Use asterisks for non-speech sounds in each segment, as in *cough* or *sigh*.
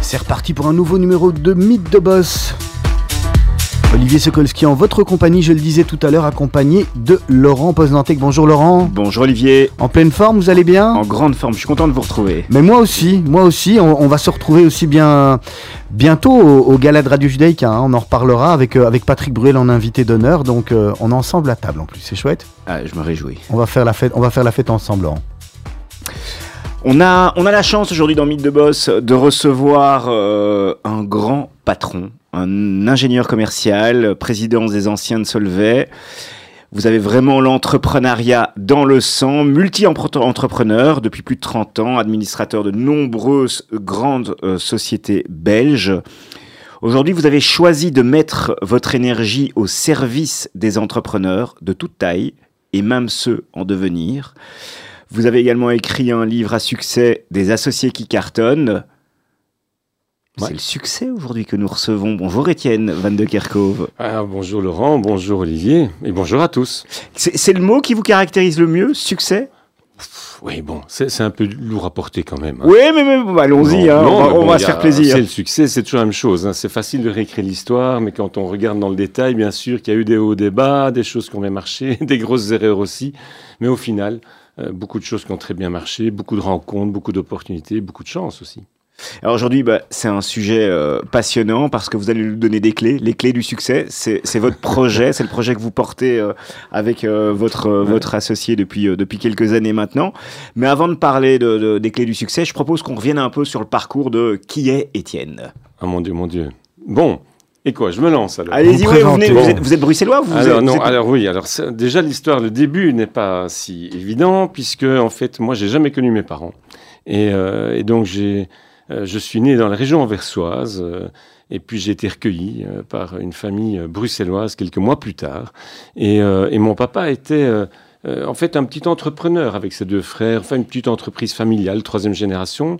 C'est reparti pour un nouveau numéro de Mythe de Boss. Olivier Sokolski en votre compagnie, je le disais tout à l'heure, accompagné de Laurent Poznantec. Bonjour Laurent. Bonjour Olivier. En pleine forme, vous allez bien? En grande forme, je suis content de vous retrouver. Mais moi aussi, moi aussi, on, on va se retrouver aussi bien bientôt au, au gala de Radio Judaïque. hein. on en reparlera avec, euh, avec Patrick Bruel en invité d'honneur. Donc euh, on est ensemble à table en plus, c'est chouette. Ah, je me réjouis. On va faire la fête, on va faire la fête ensemble, Laurent. On a, on a la chance aujourd'hui dans Mythe de Boss de recevoir euh, un grand patron, un ingénieur commercial, président des anciens de Solvay. Vous avez vraiment l'entrepreneuriat dans le sang, multi-entrepreneur depuis plus de 30 ans, administrateur de nombreuses grandes euh, sociétés belges. Aujourd'hui, vous avez choisi de mettre votre énergie au service des entrepreneurs de toute taille et même ceux en devenir. Vous avez également écrit un livre à succès des associés qui cartonnent. Ouais. C'est le succès aujourd'hui que nous recevons. Bonjour Étienne Van de Kerkhove. Ah, bonjour Laurent, bonjour Olivier, et bonjour à tous. C'est le mot qui vous caractérise le mieux, succès? Oui, bon, c'est un peu lourd à porter quand même. hein. Oui, mais, mais bon, allons-y, hein, on va, on se faire plaisir. C'est le succès, c'est toujours la même chose. hein. C'est facile de réécrire l'histoire, mais quand on regarde dans le détail, bien sûr qu'il y a eu des hauts, des bas, des choses qui ont bien marché, *laughs* des grosses erreurs aussi. Mais au final, beaucoup de choses qui ont très bien marché, beaucoup de rencontres, beaucoup d'opportunités, beaucoup de chance aussi. Alors aujourd'hui, bah, c'est un sujet euh, passionnant parce que vous allez nous donner des clés, les clés du succès. C'est votre projet, c'est le projet que vous portez euh, avec euh, votre, euh, votre associé depuis, euh, depuis quelques années maintenant. Mais avant de parler de, de- des clés du succès, je propose qu'on revienne un peu sur le parcours de qui est Étienne. Ah mon Dieu, mon Dieu. Bon, et quoi, je me lance alors. Allez-y, vous vous, venez- présentez. vous êtes, vous êtes bruxellois vous alors, êtes, non, vous êtes- alors oui, alors déjà l'histoire, le début n'est pas si évident puisque en fait moi j'ai jamais connu mes parents et, euh, et donc j'ai, euh, je suis né dans la région anversoise euh, et puis j'ai été recueilli euh, par une famille bruxelloise quelques mois plus tard et, euh, et mon papa était euh, euh, en fait un petit entrepreneur avec ses deux frères, enfin une petite entreprise familiale, troisième génération.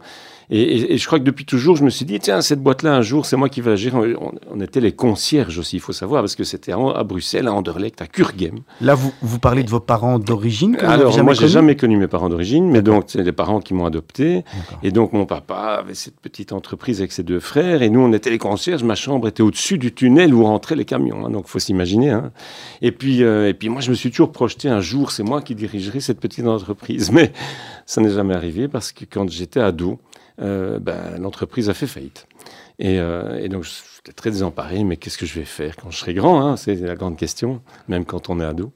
Et, et- et je crois que depuis toujours, je me suis dit, tiens, cette boîte-là, un jour, c'est moi qui vais la gérer. On, on était les concierges aussi, il faut savoir, parce que c'était à, Bruxelles, à Anderlecht, à Kurgem. Là, vous, vous parlez de vos parents d'origine Alors, moi, j'ai jamais connu mes parents d'origine, mais donc, c'est les parents qui m'ont adopté. Et donc, mon papa avait cette petite entreprise avec ses deux frères, et nous, on était les concierges. Ma chambre était au-dessus du tunnel où rentraient les camions. hein, donc, faut s'imaginer. hein. Et puis, euh, et puis, moi, je me suis toujours projeté un jour, c'est moi qui dirigerai cette petite entreprise. *laughs* Mais ça n'est jamais arrivé parce que quand j'étais ado, euh, ben, l'entreprise a fait faillite. Et, euh, et donc, j'étais très désemparé. Mais qu'est-ce que je vais faire quand je serai grand hein? C'est la grande question, même quand on est ado.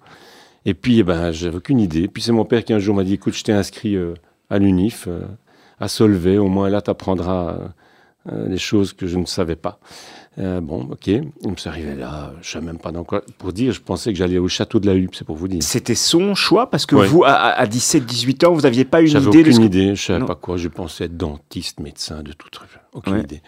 Et puis, eh ben, j'avais aucune idée. Puis c'est mon père qui un jour m'a dit, écoute, je t'ai inscrit euh, à l'UNIF, euh, à Solvay, au moins là, tu apprendras des choses que je ne savais pas. Euh, bon, ok, suis arrivé là, je ne savais même pas dans quoi. Pour dire, je pensais que j'allais au château de la Huppe, c'est pour vous dire. C'était son choix parce que Ouais. vous, à, à 17-18 ans, vous n'aviez pas une idée de ce idée, je savais Non. pas quoi, je pensais être dentiste, médecin, de tout truc, aucune Ouais. idée.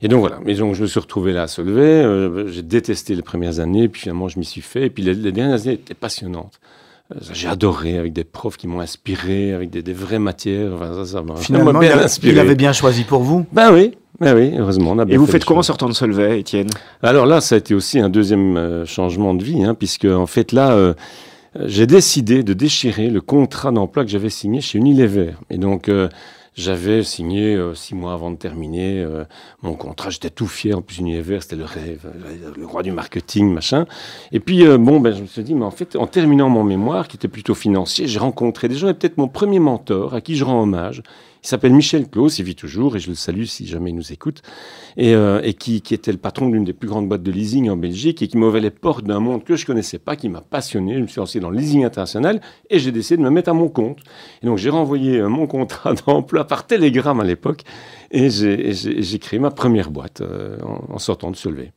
Et donc voilà, mais donc je me suis retrouvé là à Solvay, euh, j'ai détesté les premières années, puis finalement je m'y suis fait, et puis les, les dernières années étaient passionnantes. J'ai adoré, avec des profs qui m'ont inspiré, avec des, des vraies matières, enfin, ça, ça m'a Finalement, il, bien a- inspiré. il avait bien choisi pour vous. Ben oui, ben oui, heureusement. On a bien Et vous fait faites quoi en sortant de Solvay, Étienne? Alors là, ça a été aussi un deuxième euh, changement de vie, hein, puisque en fait là, euh, j'ai décidé de déchirer le contrat d'emploi que j'avais signé chez Unilever. Et donc, euh, j'avais signé euh, six mois avant de terminer euh, mon contrat. J'étais tout fier. En plus, Unilever, c'était le rêve, euh, le roi du marketing, machin. Et puis, euh, bon, ben, je me suis dit, mais en fait, en terminant mon mémoire, qui était plutôt financier, j'ai rencontré des gens, et peut-être mon premier mentor, à qui je rends hommage. Il s'appelle Michel Claus, il vit toujours, et je le salue si jamais il nous écoute et, euh, qui, était le patron d'une des plus grandes boîtes de leasing en Belgique et qui m'ouvrait les portes d'un monde que je connaissais pas, qui m'a passionné. Je me suis lancé dans le leasing international et j'ai décidé de me mettre à mon compte. Et donc j'ai renvoyé euh, mon contrat *laughs* d'emploi par télégramme à l'époque et j'ai- créé ma première boîte euh, en, en sortant de Solvay.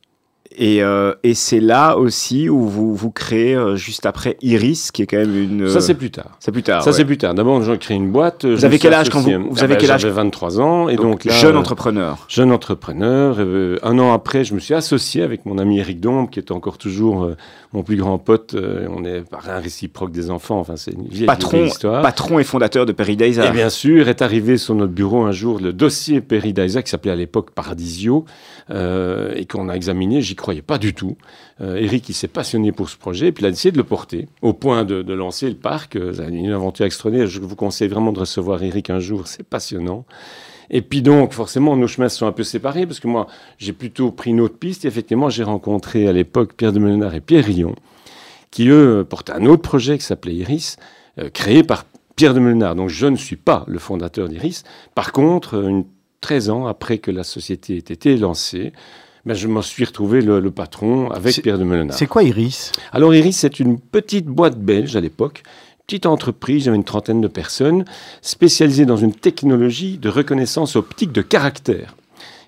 Et, euh, et c'est là aussi où vous, vous créez euh, juste après Iris, qui est quand même une. Ça, c'est plus tard. C'est plus tard. Ça, ouais. c'est plus tard. D'abord, j'ai créé une boîte. Vous avez quel âge quand vous- vous avez quel âge J'avais 23 ans. Et donc, là, jeune euh, entrepreneur. Jeune entrepreneur. euh, un an après, je me suis associé avec mon ami Eric Dombe, qui est encore toujours euh, mon plus grand pote. Euh, on est parrain réciproque des enfants. Enfin, c'est une vieille, Patron, vieille histoire. patron et fondateur de Perry Days. Et bien sûr, est arrivé sur notre bureau un jour le dossier Perry Daisa, qui s'appelait à l'époque Paradisio, euh, et qu'on a examiné. J'y croyais pas du tout. Euh, Eric, il s'est passionné pour ce projet, et puis il a décidé de le porter, au point de, lancer le parc. Euh, une aventure extraordinaire. Je vous conseille vraiment de recevoir Eric un jour, c'est passionnant. Et puis donc, forcément, nos chemins sont un peu séparés, parce que moi, j'ai plutôt pris une autre piste. Et effectivement, j'ai rencontré à l'époque Pierre de Melenard et Pierre Rillon, qui eux portaient un autre projet qui s'appelait Iris, euh, créé par Pierre de Melenard. Donc je ne suis pas le fondateur d'Iris. Par contre, une, 13 ans après que la société ait été lancée, ben, je m'en suis retrouvé le, le patron avec Pierre de Melenard. C'est quoi Iris? Alors Iris, c'est une petite boîte belge à l'époque, petite entreprise, j'avais une trentaine de personnes, spécialisée dans une technologie de reconnaissance optique de caractère.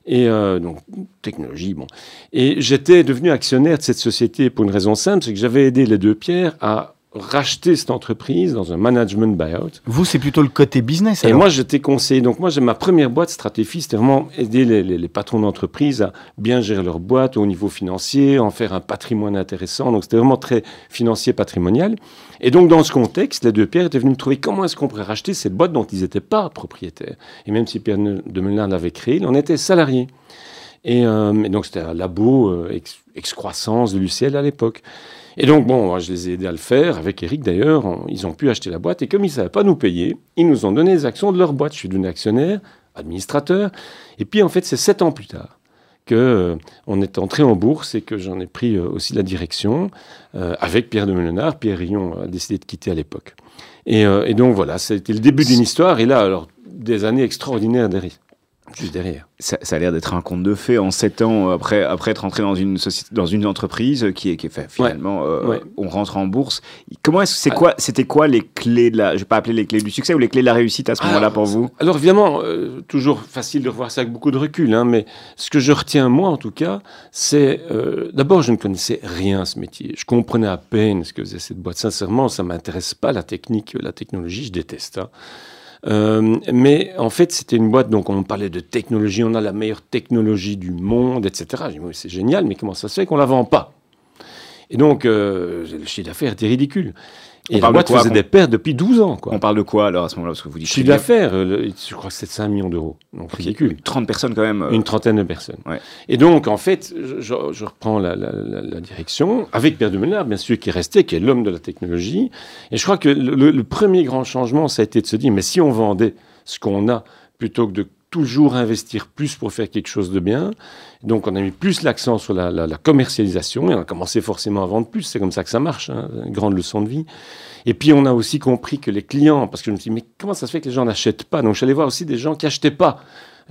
Et euh, donc, technologie, bon. Et j'étais devenu actionnaire de cette société pour une raison simple, c'est que j'avais aidé les deux pierres à racheter cette entreprise dans un management buyout. Vous, c'est plutôt le côté business. Et moi, j'étais conseillé. Donc, moi, j'ai ma première boîte Stratégie, c'était vraiment aider les, les- les patrons d'entreprise à bien gérer leur boîte au niveau financier, en faire un patrimoine intéressant. Donc, c'était vraiment très financier, patrimonial. Et donc, dans ce contexte, les deux pierres étaient venus me trouver comment est-ce qu'on pourrait racheter cette boîte dont ils n'étaient pas propriétaires. Et même si Pierre de Melun l'avait créé, il en était salarié. Et, euh, et donc, c'était un labo euh, ex- excroissance de l'UCL à l'époque. Et donc, bon, moi, je les ai aidés à le faire, avec Eric d'ailleurs. Ils ont pu acheter la boîte. Et comme ils ne savaient pas nous payer, ils nous ont donné les actions de leur boîte. Je suis devenu actionnaire, administrateur. Et puis, en fait, c'est sept ans plus tard que euh, est entré en bourse et que j'en ai pris euh, aussi la direction euh, avec Pierre de Melenard. Pierre Rion a décidé de quitter à l'époque. Et, et donc, voilà, c'était le début d'une histoire. Et là, alors, des années extraordinaires derrière. Juste derrière. Ça, ça a l'air d'être un conte de fées en sept ans euh, après, après être rentré dans une société, dans une entreprise euh, qui est, qui est fait, finalement, euh, ouais. on rentre en bourse. Comment est-ce que c'est quoi, c'était quoi les clés de la, je vais pas appeler les clés du succès ou les clés de la réussite à ce moment-là pour vous? Alors évidemment, euh, toujours facile de revoir ça avec beaucoup de recul, hein, mais ce que je retiens moi en tout cas, c'est euh, d'abord je ne connaissais rien à ce métier. Je comprenais à peine ce que faisait cette boîte. Sincèrement, ça m'intéresse pas la technique, la technologie, je déteste. hein. Euh, mais en fait, c'était une boîte, donc on parlait de technologie, on a la meilleure technologie du monde, etc. J'ai dit, Oui, c'est génial, mais comment ça se fait qu'on la vend pas? Et donc, euh, le chiffre d'affaires était ridicule. On Et la parle de boîte quoi, faisait qu'on- des pertes depuis 12 ans. Quoi. On parle de quoi alors à ce moment-là Parce que vous dites Chiffre d'affaires, euh, je crois que c'est 5 millions d'euros. Donc ridicule. 30 personnes quand même. euh, Une trentaine de personnes. Ouais. Et donc, en fait, je, je- je reprends la, la- la- la direction, avec Pierre de Menard, bien sûr, qui est resté, qui est l'homme de la technologie. Et je crois que le, le- le premier grand changement, ça a été de se dire, mais si on vendait ce qu'on a, plutôt que de toujours investir plus pour faire quelque chose de bien, donc on a mis plus l'accent sur la, commercialisation, et on a commencé forcément à vendre plus, c'est comme ça que ça marche, hein, grande leçon de vie. Et puis on a aussi compris que les clients, parce que je me suis dit, mais comment ça se fait que les gens n'achètent pas? Donc je suis allé voir aussi des gens qui n'achetaient pas.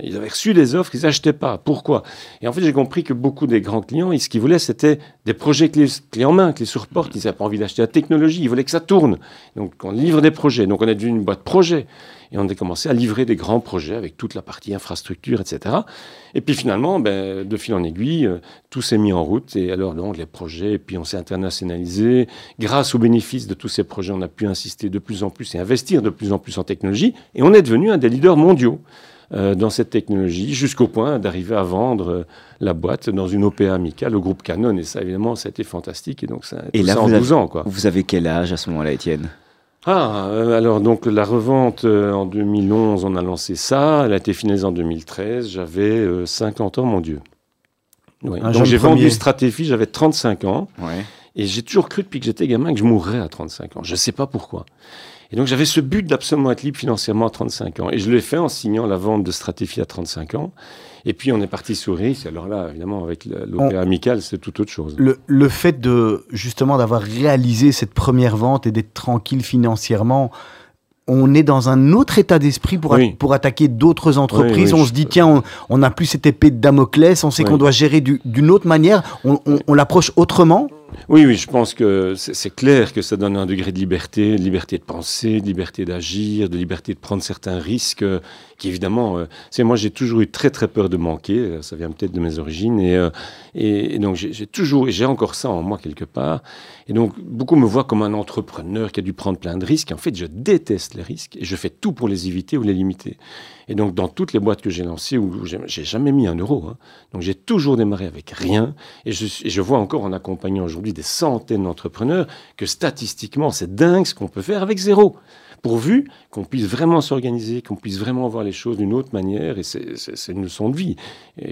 Ils avaient reçu les offres, ils n'achetaient pas. Pourquoi? Et en fait, j'ai compris que beaucoup des grands clients, ce qu'ils voulaient, c'était des projets clés, clés en main, clés sur porte. Ils n'avaient pas envie d'acheter la technologie, ils voulaient que ça tourne. Donc on livre des projets. Donc on est devenu une boîte projet. Et on a commencé à livrer des grands projets avec toute la partie infrastructure, etc. Et puis finalement, ben, de fil en aiguille, euh, tout s'est mis en route. Et alors, donc, les projets, et puis on s'est internationalisé. Grâce aux bénéfices de tous ces projets, on a pu insister de plus en plus et investir de plus en plus en technologie. Et on est devenu un des leaders mondiaux euh, dans cette technologie, jusqu'au point d'arriver à vendre euh, la boîte dans une OPA amicale au groupe Canon. Et ça, évidemment, ça a été fantastique. Et donc, ça, Et là, ça en avez- 12 ans, quoi. Vous avez quel âge à ce moment-là, Étienne? Ah, euh, alors donc la revente euh, en 2011, on a lancé ça. Elle a été finalisée en 2013. J'avais euh, 50 ans, mon Dieu. Donc j'ai vendu Stratégie, j'avais 35 ans. Ouais. Et j'ai toujours cru depuis que j'étais gamin que je mourrais à 35 ans. Je ne sais pas pourquoi. Et donc j'avais ce but d'absolument être libre financièrement à 35 ans. Et je l'ai fait en signant la vente de Stratégie à 35 ans. Et puis on est parti sur RIS. Alors là, évidemment, avec l'OPA amical, c'est tout autre chose. Le, le fait de justement d'avoir réalisé cette première vente et d'être tranquille financièrement, on est dans un autre état d'esprit pour, Oui. pour attaquer d'autres entreprises. Oui, oui, on je- se dit, tiens, on- n'a plus cette épée de Damoclès, on sait qu'on doit gérer du- d'une autre manière, on, on- on l'approche autrement. Oui, oui, je pense que c'est clair que ça donne un degré de liberté, de liberté de penser, de liberté d'agir, de liberté de prendre certains risques, euh, qui évidemment, euh, c'est moi j'ai toujours eu très très peur de manquer, euh, ça vient peut-être de mes origines, et, et, donc j'ai toujours, j'ai encore ça en moi quelque part, et donc beaucoup me voient comme un entrepreneur qui a dû prendre plein de risques, et en fait je déteste les risques, et je fais tout pour les éviter ou les limiter. Et donc, dans toutes les boîtes que j'ai lancées, où j'ai jamais mis un euro, hein. donc j'ai toujours démarré avec rien. Et je, je vois encore en accompagnant aujourd'hui des centaines d'entrepreneurs que statistiquement, c'est dingue ce qu'on peut faire avec zéro pourvu qu'on puisse vraiment s'organiser, qu'on puisse vraiment voir les choses d'une autre manière, et c'est une leçon de vie,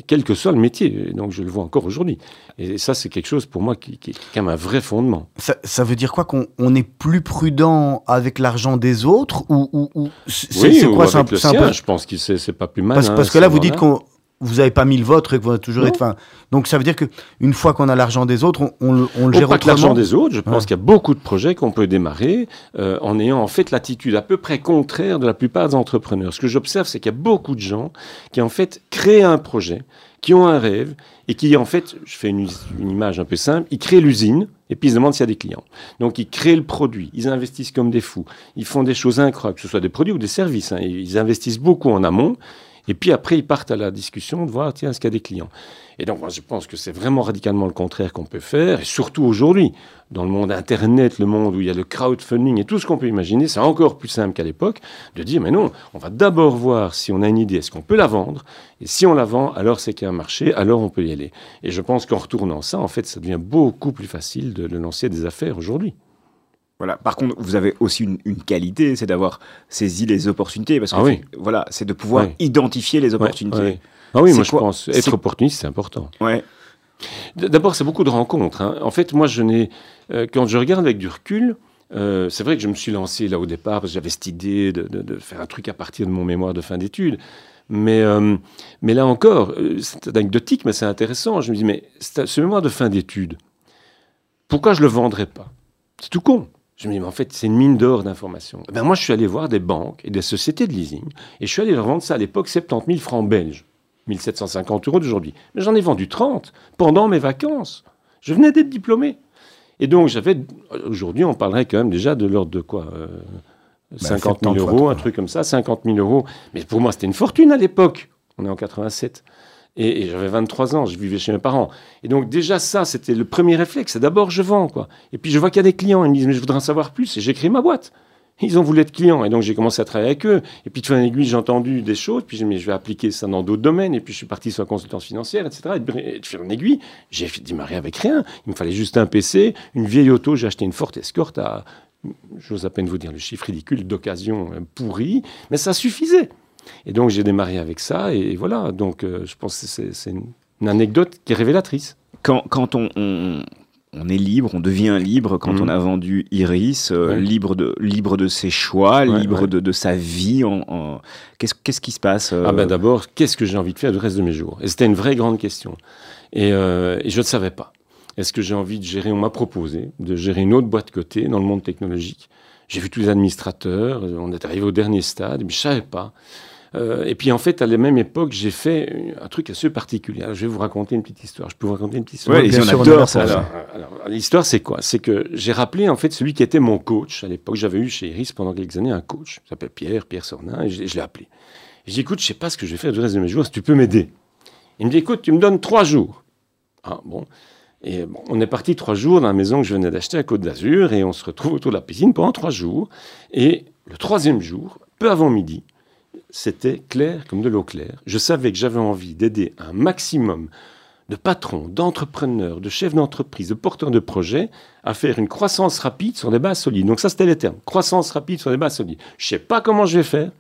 quel que soit le métier, donc je le vois encore aujourd'hui. Et ça, c'est quelque chose pour moi qui, qui, est quand même un vrai fondement. Ça, veut dire quoi Qu'on est plus prudent avec l'argent des autres ou, ou, c'est quoi avec le sien, Je pense que c'est pas plus mal. Parce, parce que là, vous dites qu'on vous n'avez pas mis le vôtre et que vous avez toujours été. Fin, donc ça veut dire qu'une fois qu'on a l'argent des autres, on, le, on le gère pas l'argent des autres, je pense qu'il y a beaucoup de projets qu'on peut démarrer euh, en ayant en fait l'attitude à peu près contraire de la plupart des entrepreneurs. Ce que j'observe, c'est qu'il y a beaucoup de gens qui en fait créent un projet, qui ont un rêve et qui en fait, je fais une, une image un peu simple, ils créent l'usine et puis ils se demandent s'il y a des clients. Donc ils créent le produit, ils investissent comme des fous, ils font des choses incroyables, que ce soit des produits ou des services. Hein. Ils investissent beaucoup en amont et puis après, ils partent à la discussion de voir, tiens, est-ce qu'il y a des clients? Et donc, moi, je pense que c'est vraiment radicalement le contraire qu'on peut faire. Et surtout aujourd'hui, dans le monde Internet, le monde où il y a le crowdfunding et tout ce qu'on peut imaginer, c'est encore plus simple qu'à l'époque de dire, mais non, on va d'abord voir si on a une idée, est-ce qu'on peut la vendre? Et si on la vend, alors c'est qu'il y a un marché, alors on peut y aller. Et je pense qu'en retournant ça, en fait, ça devient beaucoup plus facile de, lancer des affaires aujourd'hui. Voilà. Par contre, vous avez aussi une, qualité, c'est d'avoir saisi les opportunités, parce que ah voilà, c'est de pouvoir identifier les opportunités. ah oui, moi je pense être opportuniste, c'est important. Ouais. D'abord, c'est beaucoup de rencontres. Hein. En fait, moi, je n'ai, euh, quand je regarde avec du recul, euh, c'est vrai que je me suis lancé là au départ parce que j'avais cette idée de, faire un truc à partir de mon mémoire de fin d'études. Mais, euh, mais là encore, c'est anecdotique, mais c'est intéressant. Je me dis, mais ce mémoire de fin d'études, pourquoi je le vendrais pas? C'est tout con. Je me dis, mais en fait, c'est une mine d'or d'informations. Eh ben moi, je suis allé voir des banques et des sociétés de leasing, et je suis allé leur vendre ça à l'époque 70 000 francs belges, 1750 euros d'aujourd'hui. Mais j'en ai vendu 30 pendant mes vacances. Je venais d'être diplômé. Et donc, j'avais. Aujourd'hui, on parlerait quand même déjà de l'ordre de quoi 50 euh, 000 bah, euros, un truc comme ça, 50 000 euros. Mais pour moi, c'était une fortune à l'époque. On est en 87. Et, j'avais 23 ans, je vivais chez mes parents. Et donc déjà ça, c'était le premier réflexe. D'abord, je vends, quoi. Et puis je vois qu'il y a des clients. Ils me disent, mais je voudrais en savoir plus. Et j'ai créé ma boîte. Ils ont voulu être clients. Et donc j'ai commencé à travailler avec eux. Et puis de fil en aiguille, j'ai entendu des choses. Puis me dit, je vais appliquer ça dans d'autres domaines. Et puis je suis parti sur la consultance financière, etc. Et de fil en aiguille, j'ai démarré avec rien. Il me fallait juste un PC, une vieille auto. J'ai acheté une Ford Escort à, j'ose à peine vous dire le chiffre ridicule, d'occasion euh, pourrie. Mais ça suffisait. Et donc j'ai démarré avec ça, et voilà, donc euh, je pense que c'est une, anecdote qui est révélatrice. Quand, quand on, on, est libre, on devient libre quand mhm. on a vendu Iris, euh, libre, de, libre de ses choix, libre De, de, sa vie, en, qu'est-ce qui se passe euh? Ah ben d'abord, qu'est-ce que j'ai envie de faire le reste de mes jours? Et c'était une vraie grande question. Et, et je ne savais pas. Est-ce que j'ai envie de gérer, on m'a proposé de gérer une autre boîte côté dans le monde technologique? J'ai vu tous les administrateurs, on est arrivé au dernier stade, mais je ne savais pas. Euh, et puis en fait, à la même époque, j'ai fait un truc assez particulier. je vais vous raconter une petite histoire. Je peux vous raconter une petite histoire Oui, on adore ça. l'histoire, c'est quoi? C'est que j'ai rappelé en fait celui qui était mon coach. À l'époque, j'avais eu chez Iris pendant quelques années un coach. Il s'appelle Pierre, Pierre Sornin, et je, l'ai appelé. Et je dis, écoute, je sais pas ce que je vais faire du reste de mes jours, si tu peux m'aider. Il me dit, écoute, tu me donnes trois jours. Ah, bon. Et bon, on est parti trois jours dans la maison que je venais d'acheter à Côte d'Azur, et on se retrouve autour de la piscine pendant trois jours. Et le troisième jour, peu avant midi, c'était clair comme de l'eau claire. Je savais que j'avais envie d'aider un maximum de patrons, d'entrepreneurs, de chefs d'entreprise, de porteurs de projets à faire une croissance rapide sur des bases solides. Donc ça, c'était les termes. Croissance rapide sur des bases solides. Je ne sais pas comment je vais faire,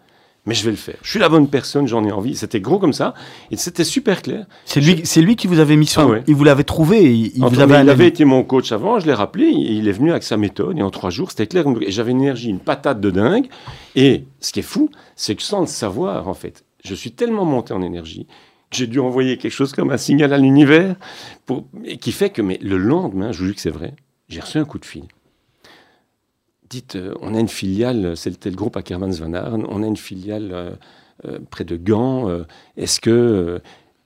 mais je vais le faire. Je suis la bonne personne, j'en ai envie. C'était gros comme ça, et c'était super clair. C'est lui, c'est lui qui vous avait mis sur. Ah il vous l'avait trouvé. Il, il, vous avait, il avait été mon coach avant. Je l'ai rappelé. Il est venu avec sa méthode, et en trois jours, c'était clair. Et j'avais une énergie, une patate de dingue. Et ce qui est fou, c'est que sans le savoir, en fait, je suis tellement monté en énergie que j'ai dû envoyer quelque chose comme un signal à l'univers, pour... et qui fait que, mais le lendemain, je vous dis que c'est vrai, j'ai reçu un coup de fil dites, euh, on a une filiale, c'est le, groupe Ackermans Van Arn, on a une filiale euh, euh, près de Gand. Est-ce que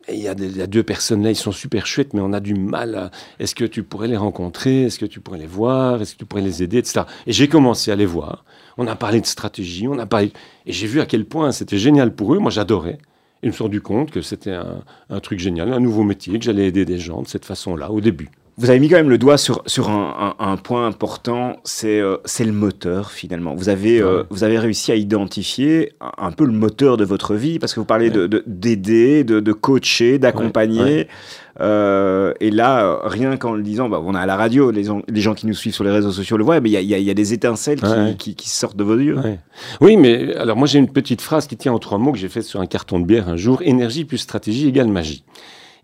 il y, a deux personnes là, ils sont super chouettes, mais on a du mal. Est-ce que tu pourrais les rencontrer Est-ce que tu pourrais les voir Est-ce que tu pourrais les aider etc. Et j'ai commencé à les voir. On a parlé de stratégie, on a parlé. Et j'ai vu à quel point c'était génial pour eux. Moi, j'adorais. Et je me suis rendu compte que c'était un, un truc génial, un nouveau métier, que j'allais aider des gens de cette façon-là, au début. Vous avez mis quand même le doigt sur, sur un, un- un point important, c'est euh, le moteur finalement. Vous avez, euh, Ouais. vous avez réussi à identifier un, un peu le moteur de votre vie, parce que vous parlez de- de- d'aider, de, de, coacher, d'accompagner. Ouais, Euh, et là, rien qu'en le disant, bah, on est à la radio, les, gens- les gens qui nous suivent sur les réseaux sociaux le voient, mais il y a, y a- y a des étincelles qui, Ouais. qui- qui sortent de vos yeux. Ouais. Oui, mais alors moi j'ai une petite phrase qui tient en trois mots que j'ai faite sur un carton de bière un jour énergie plus stratégie égale magie.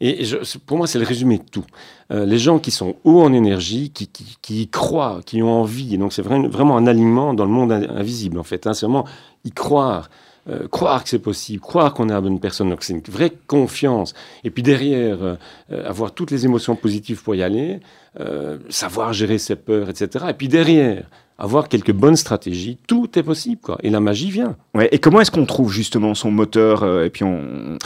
Et pour moi, c'est le résumé de tout. Euh, les gens qui sont hauts en énergie, qui, y croient, qui ont envie, et donc c'est vrai- vraiment un alignement dans le monde in- invisible en fait. Hein, c'est vraiment y croire, euh, croire que c'est possible, croire qu'on est la bonne personne. Donc c'est une vraie confiance. Et puis derrière, euh, avoir toutes les émotions positives pour y aller, savoir gérer ses peurs, etc. Et puis derrière, avoir quelques bonnes stratégies, tout est possible, quoi. Et la magie vient. Ouais, et comment est-ce qu'on trouve justement son moteur euh, Et puis on, on-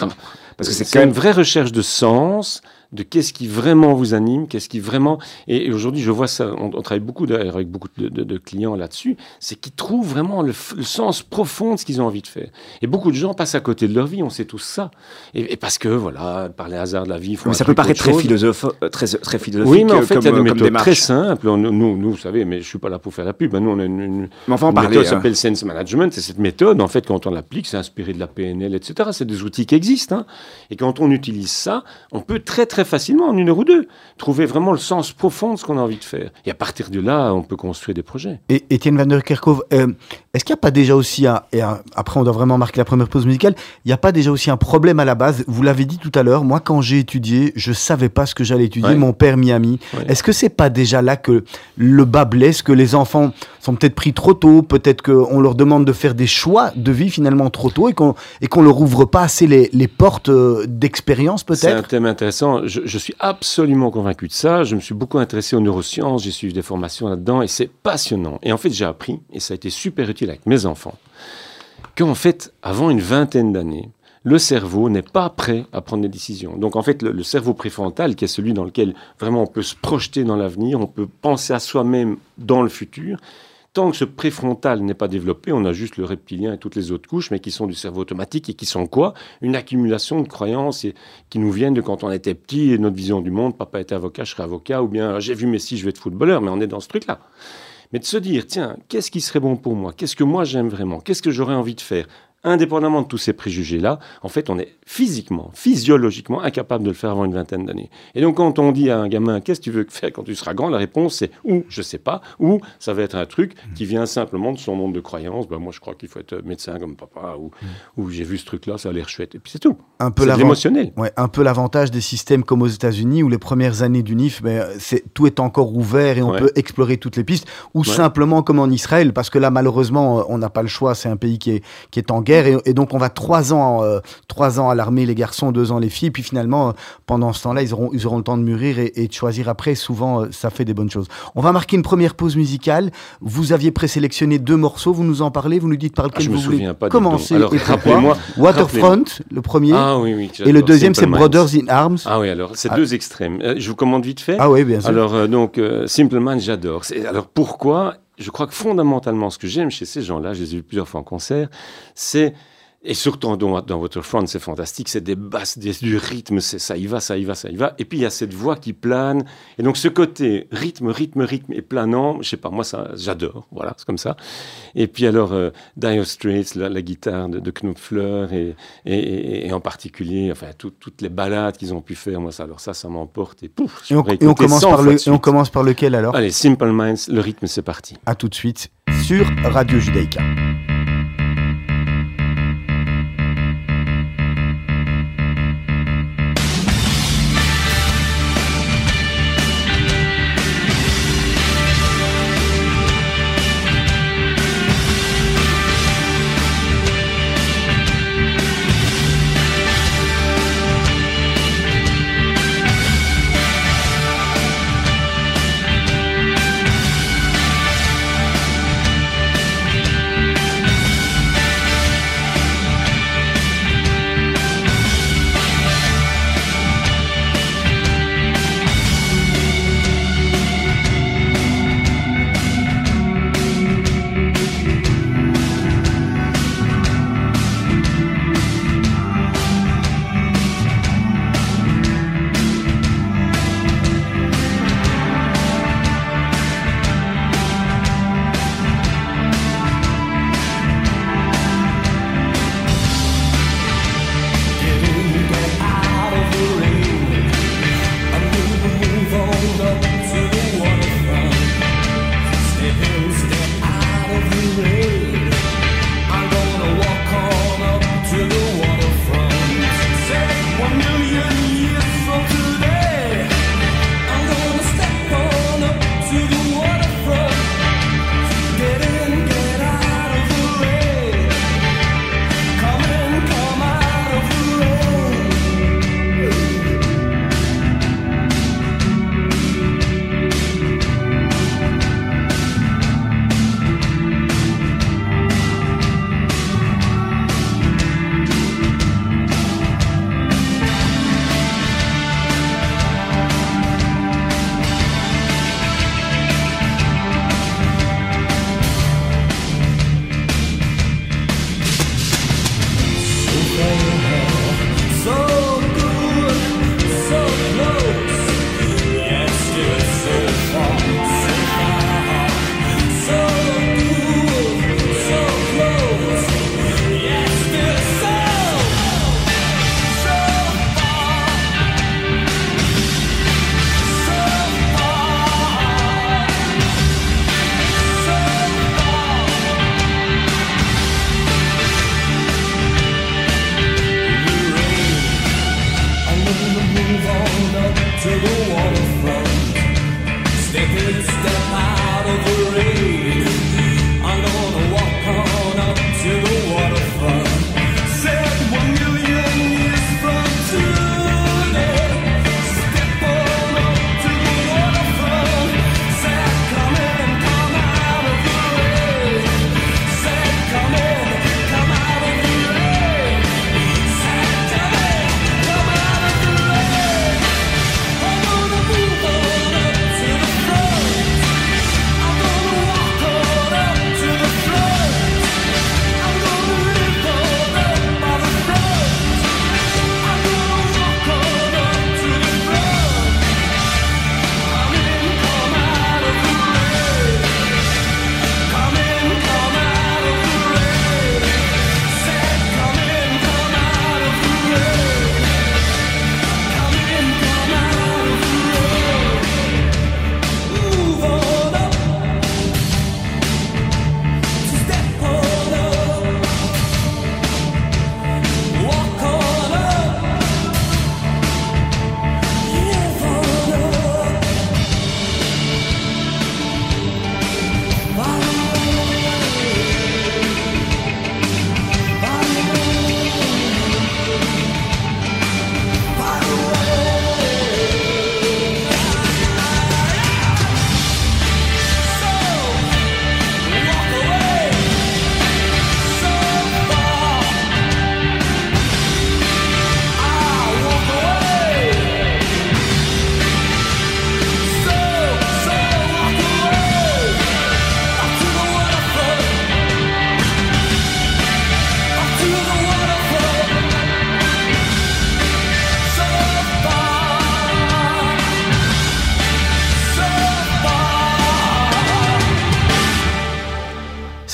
parce que c'est c'est quand même une vraie recherche de sens, de qu'est-ce qui vraiment vous anime, qu'est-ce qui vraiment. Et, et aujourd'hui, je vois ça, on, on travaille beaucoup d'ailleurs avec beaucoup de, de- de clients là-dessus, c'est qu'ils trouvent vraiment le, sens profond de ce qu'ils ont envie de faire. Et beaucoup de gens passent à côté de leur vie, on sait tous ça. Et, et parce que, voilà, par les hasards de la vie, font Mais ça peut paraître très, philosophe, euh, très, très philosophique Oui, mais en euh, fait, il y a des euh, méthodes très simples. On- nous, nous, vous savez, mais je suis pas là pour faire la pub. hein. Nous, on a une, une, Mais enfin, en une parler. méthode hein. s'appelle Sense Management. Et cette méthode, en fait, quand on l'applique, c'est inspiré de la PNL, etc. C'est des outils qui existent. hein. Et quand on utilise ça, on peut très, très facilement, en une heure ou deux, trouver vraiment le sens profond de ce qu'on a envie de faire. Et à partir de là, on peut construire des projets. Et Étienne Van der Kerkhove, euh, est-ce qu'il n'y a pas déjà aussi, un, et un- après on doit vraiment marquer la première pause musicale, il n'y a pas déjà aussi un problème à la base? Vous l'avez dit tout à l'heure, moi quand j'ai étudié, je savais pas ce que j'allais étudier, Ouais. mon père m'y a mis. Ouais. Est-ce que c'est pas déjà là que le bas blesse, que les enfants sont peut-être pris trop tôt, peut-être qu'on leur demande de faire des choix de vie finalement trop tôt et qu'on et qu'on leur ouvre pas assez les, les portes euh, d'expérience C'est un peut-être? thème intéressant. Je, suis absolument convaincu de ça. Je me suis beaucoup intéressé aux neurosciences. J'ai suivi des formations là-dedans et c'est passionnant. Et en fait, j'ai appris, et ça a été super utile avec mes enfants, qu'en fait, avant une vingtaine d'années, le cerveau n'est pas prêt à prendre des décisions. Donc en fait, le, le cerveau préfrontal, qui est celui dans lequel vraiment on peut se projeter dans l'avenir, on peut penser à soi-même dans le futur, tant que ce préfrontal n'est pas développé, on a juste le reptilien et toutes les autres couches, mais qui sont du cerveau automatique et qui sont quoi? Une accumulation de croyances et, qui nous viennent de quand on était petit et notre vision du monde, papa était avocat, je serai avocat, ou bien j'ai vu Messi, je vais être footballeur, mais on est dans ce truc-là. Mais de se dire, tiens, qu'est-ce qui serait bon pour moi? Qu'est-ce que moi j'aime vraiment? Qu'est-ce que j'aurais envie de faire? Indépendamment de tous ces préjugés-là, en fait, on est physiquement, physiologiquement incapable de le faire avant une vingtaine d'années. Et donc, quand on dit à un gamin, qu'est-ce que tu veux faire quand tu seras grand? La réponse, c'est ou je sais pas, ou ça va être un truc qui vient simplement de son monde de croyances. Ben, moi, je crois qu'il faut être médecin comme papa, ou, ou j'ai vu ce truc-là, ça a l'air chouette. Et puis c'est tout. Un peu l'émotionnel. Ouais, un peu l'avantage des systèmes comme aux États-Unis où les premières années du NIF, ben, c'est tout est encore ouvert et on Ouais. peut explorer toutes les pistes. Ou Ouais. simplement comme en Israël, parce que là malheureusement euh, on n'a pas le choix, c'est un pays qui est qui est en guerre et, et donc on va trois ans euh, trois ans à l'armée les garçons, deux ans les filles, puis finalement euh, pendant ce temps-là ils auront ils auront le temps de mûrir et, et de choisir après. Souvent euh, ça fait des bonnes choses. On va marquer une première pause musicale. Vous aviez présélectionné deux morceaux, vous nous en parlez, vous nous dites par Ah, lequel je me vous voulez souviens pas commencer. Alors, et pourquoi. rappelez-moi. Waterfront, le premier. Ah oui, oui. Et le deuxième, c'est. Brothers in Arms. Ah, Ah oui, alors, c'est Ah. deux extrêmes. Je vous commande vite fait. oui, bien sûr. Alors, donc, Simple Man, j'adore. Alors, pourquoi Je crois que fondamentalement, ce que j'aime chez ces gens-là, je les ai vus plusieurs fois en concert, c'est. Et surtout dans, dans Waterfront, c'est fantastique, c'est des basses, des- du rythme, c'est ça y va, ça y va, ça y va. Et puis il y a cette voix qui plane. Et donc ce côté rythme, rythme, rythme et planant, je sais pas, moi ça, j'adore. Voilà, c'est comme ça. Et puis alors euh, Dire Straits, la, la guitare de, de Knopfler et, et, et- et en particulier, enfin tout- toutes les balades qu'ils ont pu faire, moi ça, alors ça, ça m'emporte. Et pouf, je on, commence 100 par le, et on commence par lequel alors? Allez, Simple Minds, le rythme, c'est parti. À tout de suite sur Radio Judaïka.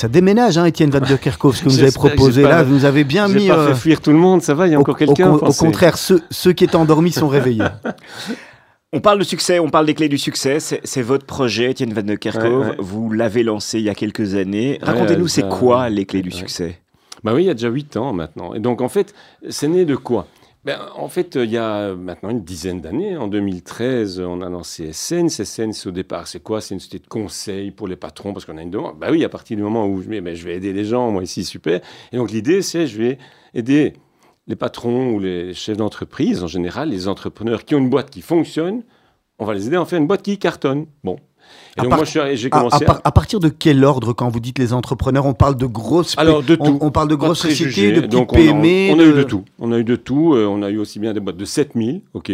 Ça déménage, hein, Étienne Van de Kerkhoff, ce que vous avez proposé là. pas- Vous avez bien mis. pas euh, fait fuir tout le monde, ça va, il y a au, encore quelqu'un. au contraire, ceux, ceux qui étaient endormis sont réveillés. *laughs* On parle de succès, on parle des clés du succès. C'est votre projet, Étienne Van de. Ouais, ouais. Vous l'avez lancé il y a quelques années. Racontez-nous, euh, c'est quoi les clés du ouais. succès? Bah oui, il y a déjà 8 ans maintenant. Et donc, en fait, c'est né de quoi? Ben, En fait, il y a maintenant une dizaine d'années, en 2013, on a lancé SN. SN, c'est au départ, c'est quoi? C'est une société de conseil pour les patrons, parce qu'on a une demande. Bah oui, à partir du moment où je, dis, ben, je vais aider les gens, moi ici, super. Et donc, l'idée, c'est je vais aider les patrons ou les chefs d'entreprise, en général, les entrepreneurs qui ont une boîte qui fonctionne, on va les aider à en faire une boîte qui cartonne. Bon. Et À donc, part- moi, j'ai À, à commencé par- à partir de quel ordre, quand vous dites les entrepreneurs, on parle de grosses. Alors, de tout. On, parle de grosses sociétés, de petites on PME. On, a eu de tout. On a eu de tout. Euh, on a eu aussi bien des boîtes de 7000, ok,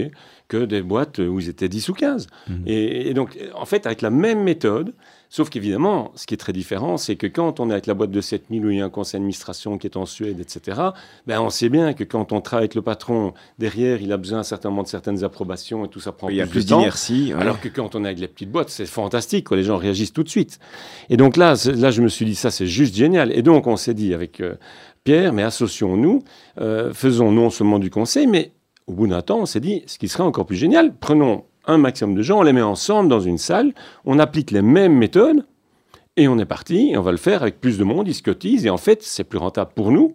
que des boîtes où ils étaient 10 ou 15. Mhm. Et, et donc, en fait, avec la même méthode, sauf qu'évidemment, ce qui est très différent, c'est que quand on est avec la boîte de 7000 où il y a un conseil d'administration qui est en Suède, etc., ben, on sait bien que quand on travaille avec le patron, derrière, il a besoin certainement de certaines approbations et tout ça prend Il y a plus, plus de temps. d'inertie. ouais. Alors que quand on est avec les petites boîtes, c'est fantastique, quoi. les gens réagissent tout de suite. Et donc là, là, je me suis dit, ça, c'est juste génial. Et donc, on s'est dit avec euh, Pierre, mais associons-nous, euh, faisons non seulement du conseil, mais au bout d'un temps, on s'est dit, ce qui serait encore plus génial, prenons un maximum de gens, on les met ensemble dans une salle, on applique les mêmes méthodes, et on est parti, et on va le faire avec plus de monde, ils se cotisent, et en fait, c'est plus rentable pour nous,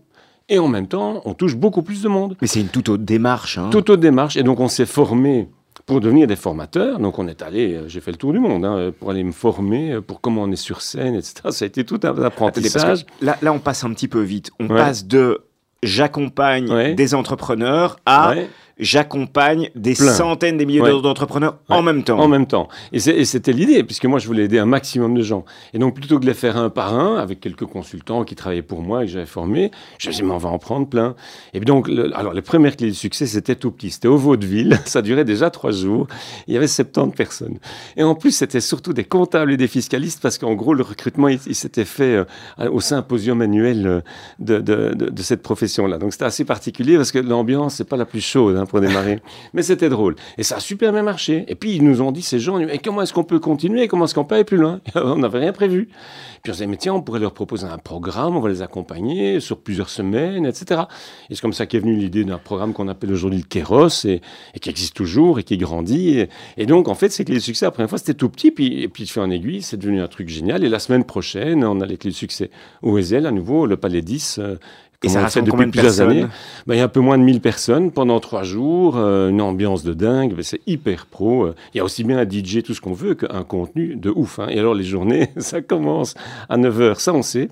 et en même temps, on touche beaucoup plus de monde. Mais c'est une toute autre démarche. hein. Toute autre démarche. Et donc, on s'est formé pour devenir des formateurs. Donc, on est allé, euh, j'ai fait le tour du monde, hein, pour aller me former, euh, pour comment on est sur scène, etc. *laughs* Ça a été tout un apprentissage. là, là, on passe un petit peu vite. On Ouais. passe de j'accompagne Ouais. des entrepreneurs à Ouais, j'accompagne des Plein. centaines, des milliers Ouais. d'entrepreneurs Ouais. en même temps. en même temps. Et c'était l'idée, puisque moi, je voulais aider un maximum de gens. Et donc, plutôt que de les faire un par un, avec quelques consultants qui travaillaient pour moi et que j'avais formés, je me suis dit, mais on va en prendre plein. Et donc, le- alors, les premières clés du succès, c'était tout petit. C'était au Vaudeville. *laughs* Ça durait déjà trois jours. Il y avait 70 personnes. Et en plus, c'était surtout des comptables et des fiscalistes, parce qu'en gros, le recrutement, il, il s'était fait euh, au symposium annuel euh, de, de- de- de cette profession-là. Donc, c'était assez particulier, parce que l'ambiance, c'est pas la plus chaude hein, pour démarrer. *laughs* Mais c'était drôle. Et ça a super bien marché. Et puis, ils nous ont dit, ces gens, et comment est-ce qu'on peut continuer? Comment est-ce qu'on peut aller plus loin? *laughs* On n'avait rien prévu. Puis on s'est dit, mais tiens, on pourrait leur proposer un programme, on va les accompagner sur plusieurs semaines, etc. Et c'est comme ça qu'est venue l'idée d'un programme qu'on appelle aujourd'hui le Kéros, et, qui existe toujours, et qui grandit. Et, donc, en fait, c'est que les succès, la première fois, c'était tout petit, puis, et puis de fil en aiguille, c'est devenu un truc génial. Et la semaine prochaine, on a les clés de succès au ESL, à nouveau, le Palais 10. euh, Et ça rassemble depuis plusieurs années. Ben, il y a un peu moins de 1000 personnes pendant trois jours, euh, une ambiance de dingue, ben, c'est hyper pro. euh. Il y a aussi bien un DJ, tout ce qu'on veut, qu'un contenu de ouf. hein. Et alors les journées, *laughs* ça commence à 9h, ça on sait.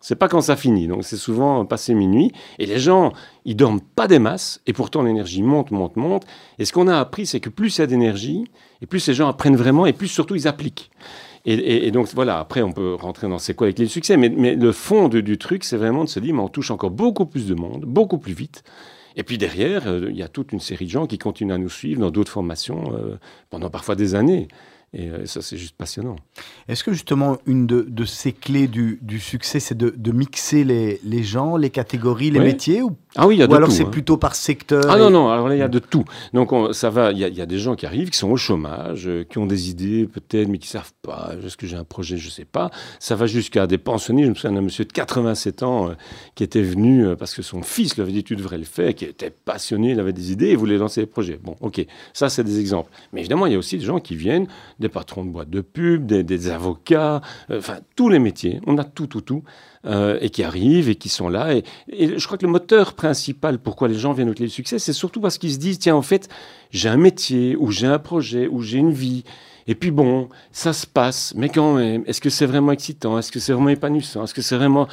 C'est pas quand ça finit, donc c'est souvent passé minuit. Et les gens, ils dorment pas des masses, et pourtant l'énergie monte, monte, monte. Et ce qu'on a appris, c'est que plus il y a d'énergie, et plus ces gens apprennent vraiment, et plus surtout ils appliquent. Et, et- et donc voilà, après on peut rentrer dans c'est quoi les clés du succès, mais, mais le fond de- du truc, c'est vraiment de se dire, mais on touche encore beaucoup plus de monde, beaucoup plus vite. Et puis derrière, euh, il y a toute une série de gens qui continuent à nous suivre dans d'autres formations euh, pendant parfois des années. Et euh, ça, c'est juste passionnant. Est-ce que justement, une de, de ces clés du, du succès, c'est de, de mixer les, les gens, les catégories, les métiers Ou, Ah oui, il y a ou de alors c'est hein. plutôt par secteur Ah et- non, non, alors là, il y a de tout. Donc, on- ça va, il y, a- il y a des gens qui arrivent, qui sont au chômage, euh, qui ont des idées peut-être, mais qui savent pas. Est-ce que j'ai un projet Je sais pas. Ça va jusqu'à des pensionnés. Je me souviens d'un monsieur de 87 ans euh, qui était venu euh, parce que son fils lui avait dit tu devrais le faire, qui était passionné, il avait des idées, il voulait lancer des projets. Bon, ok, ça, c'est des exemples. Mais évidemment, il y a aussi des gens qui viennent, des patrons de boîtes de pub, des, des avocats, enfin, tous les métiers. On a tout, tout, tout. Euh, et qui arrivent et qui sont là. Et, je crois que le moteur principal pourquoi les gens viennent au clé du succès, c'est surtout parce qu'ils se disent, tiens, en fait, j'ai un métier, ou j'ai un projet, ou j'ai une vie. Et puis bon, ça se passe, mais quand même, est-ce que c'est vraiment excitant? Est-ce que c'est vraiment épanouissant? Est-ce que c'est vraiment...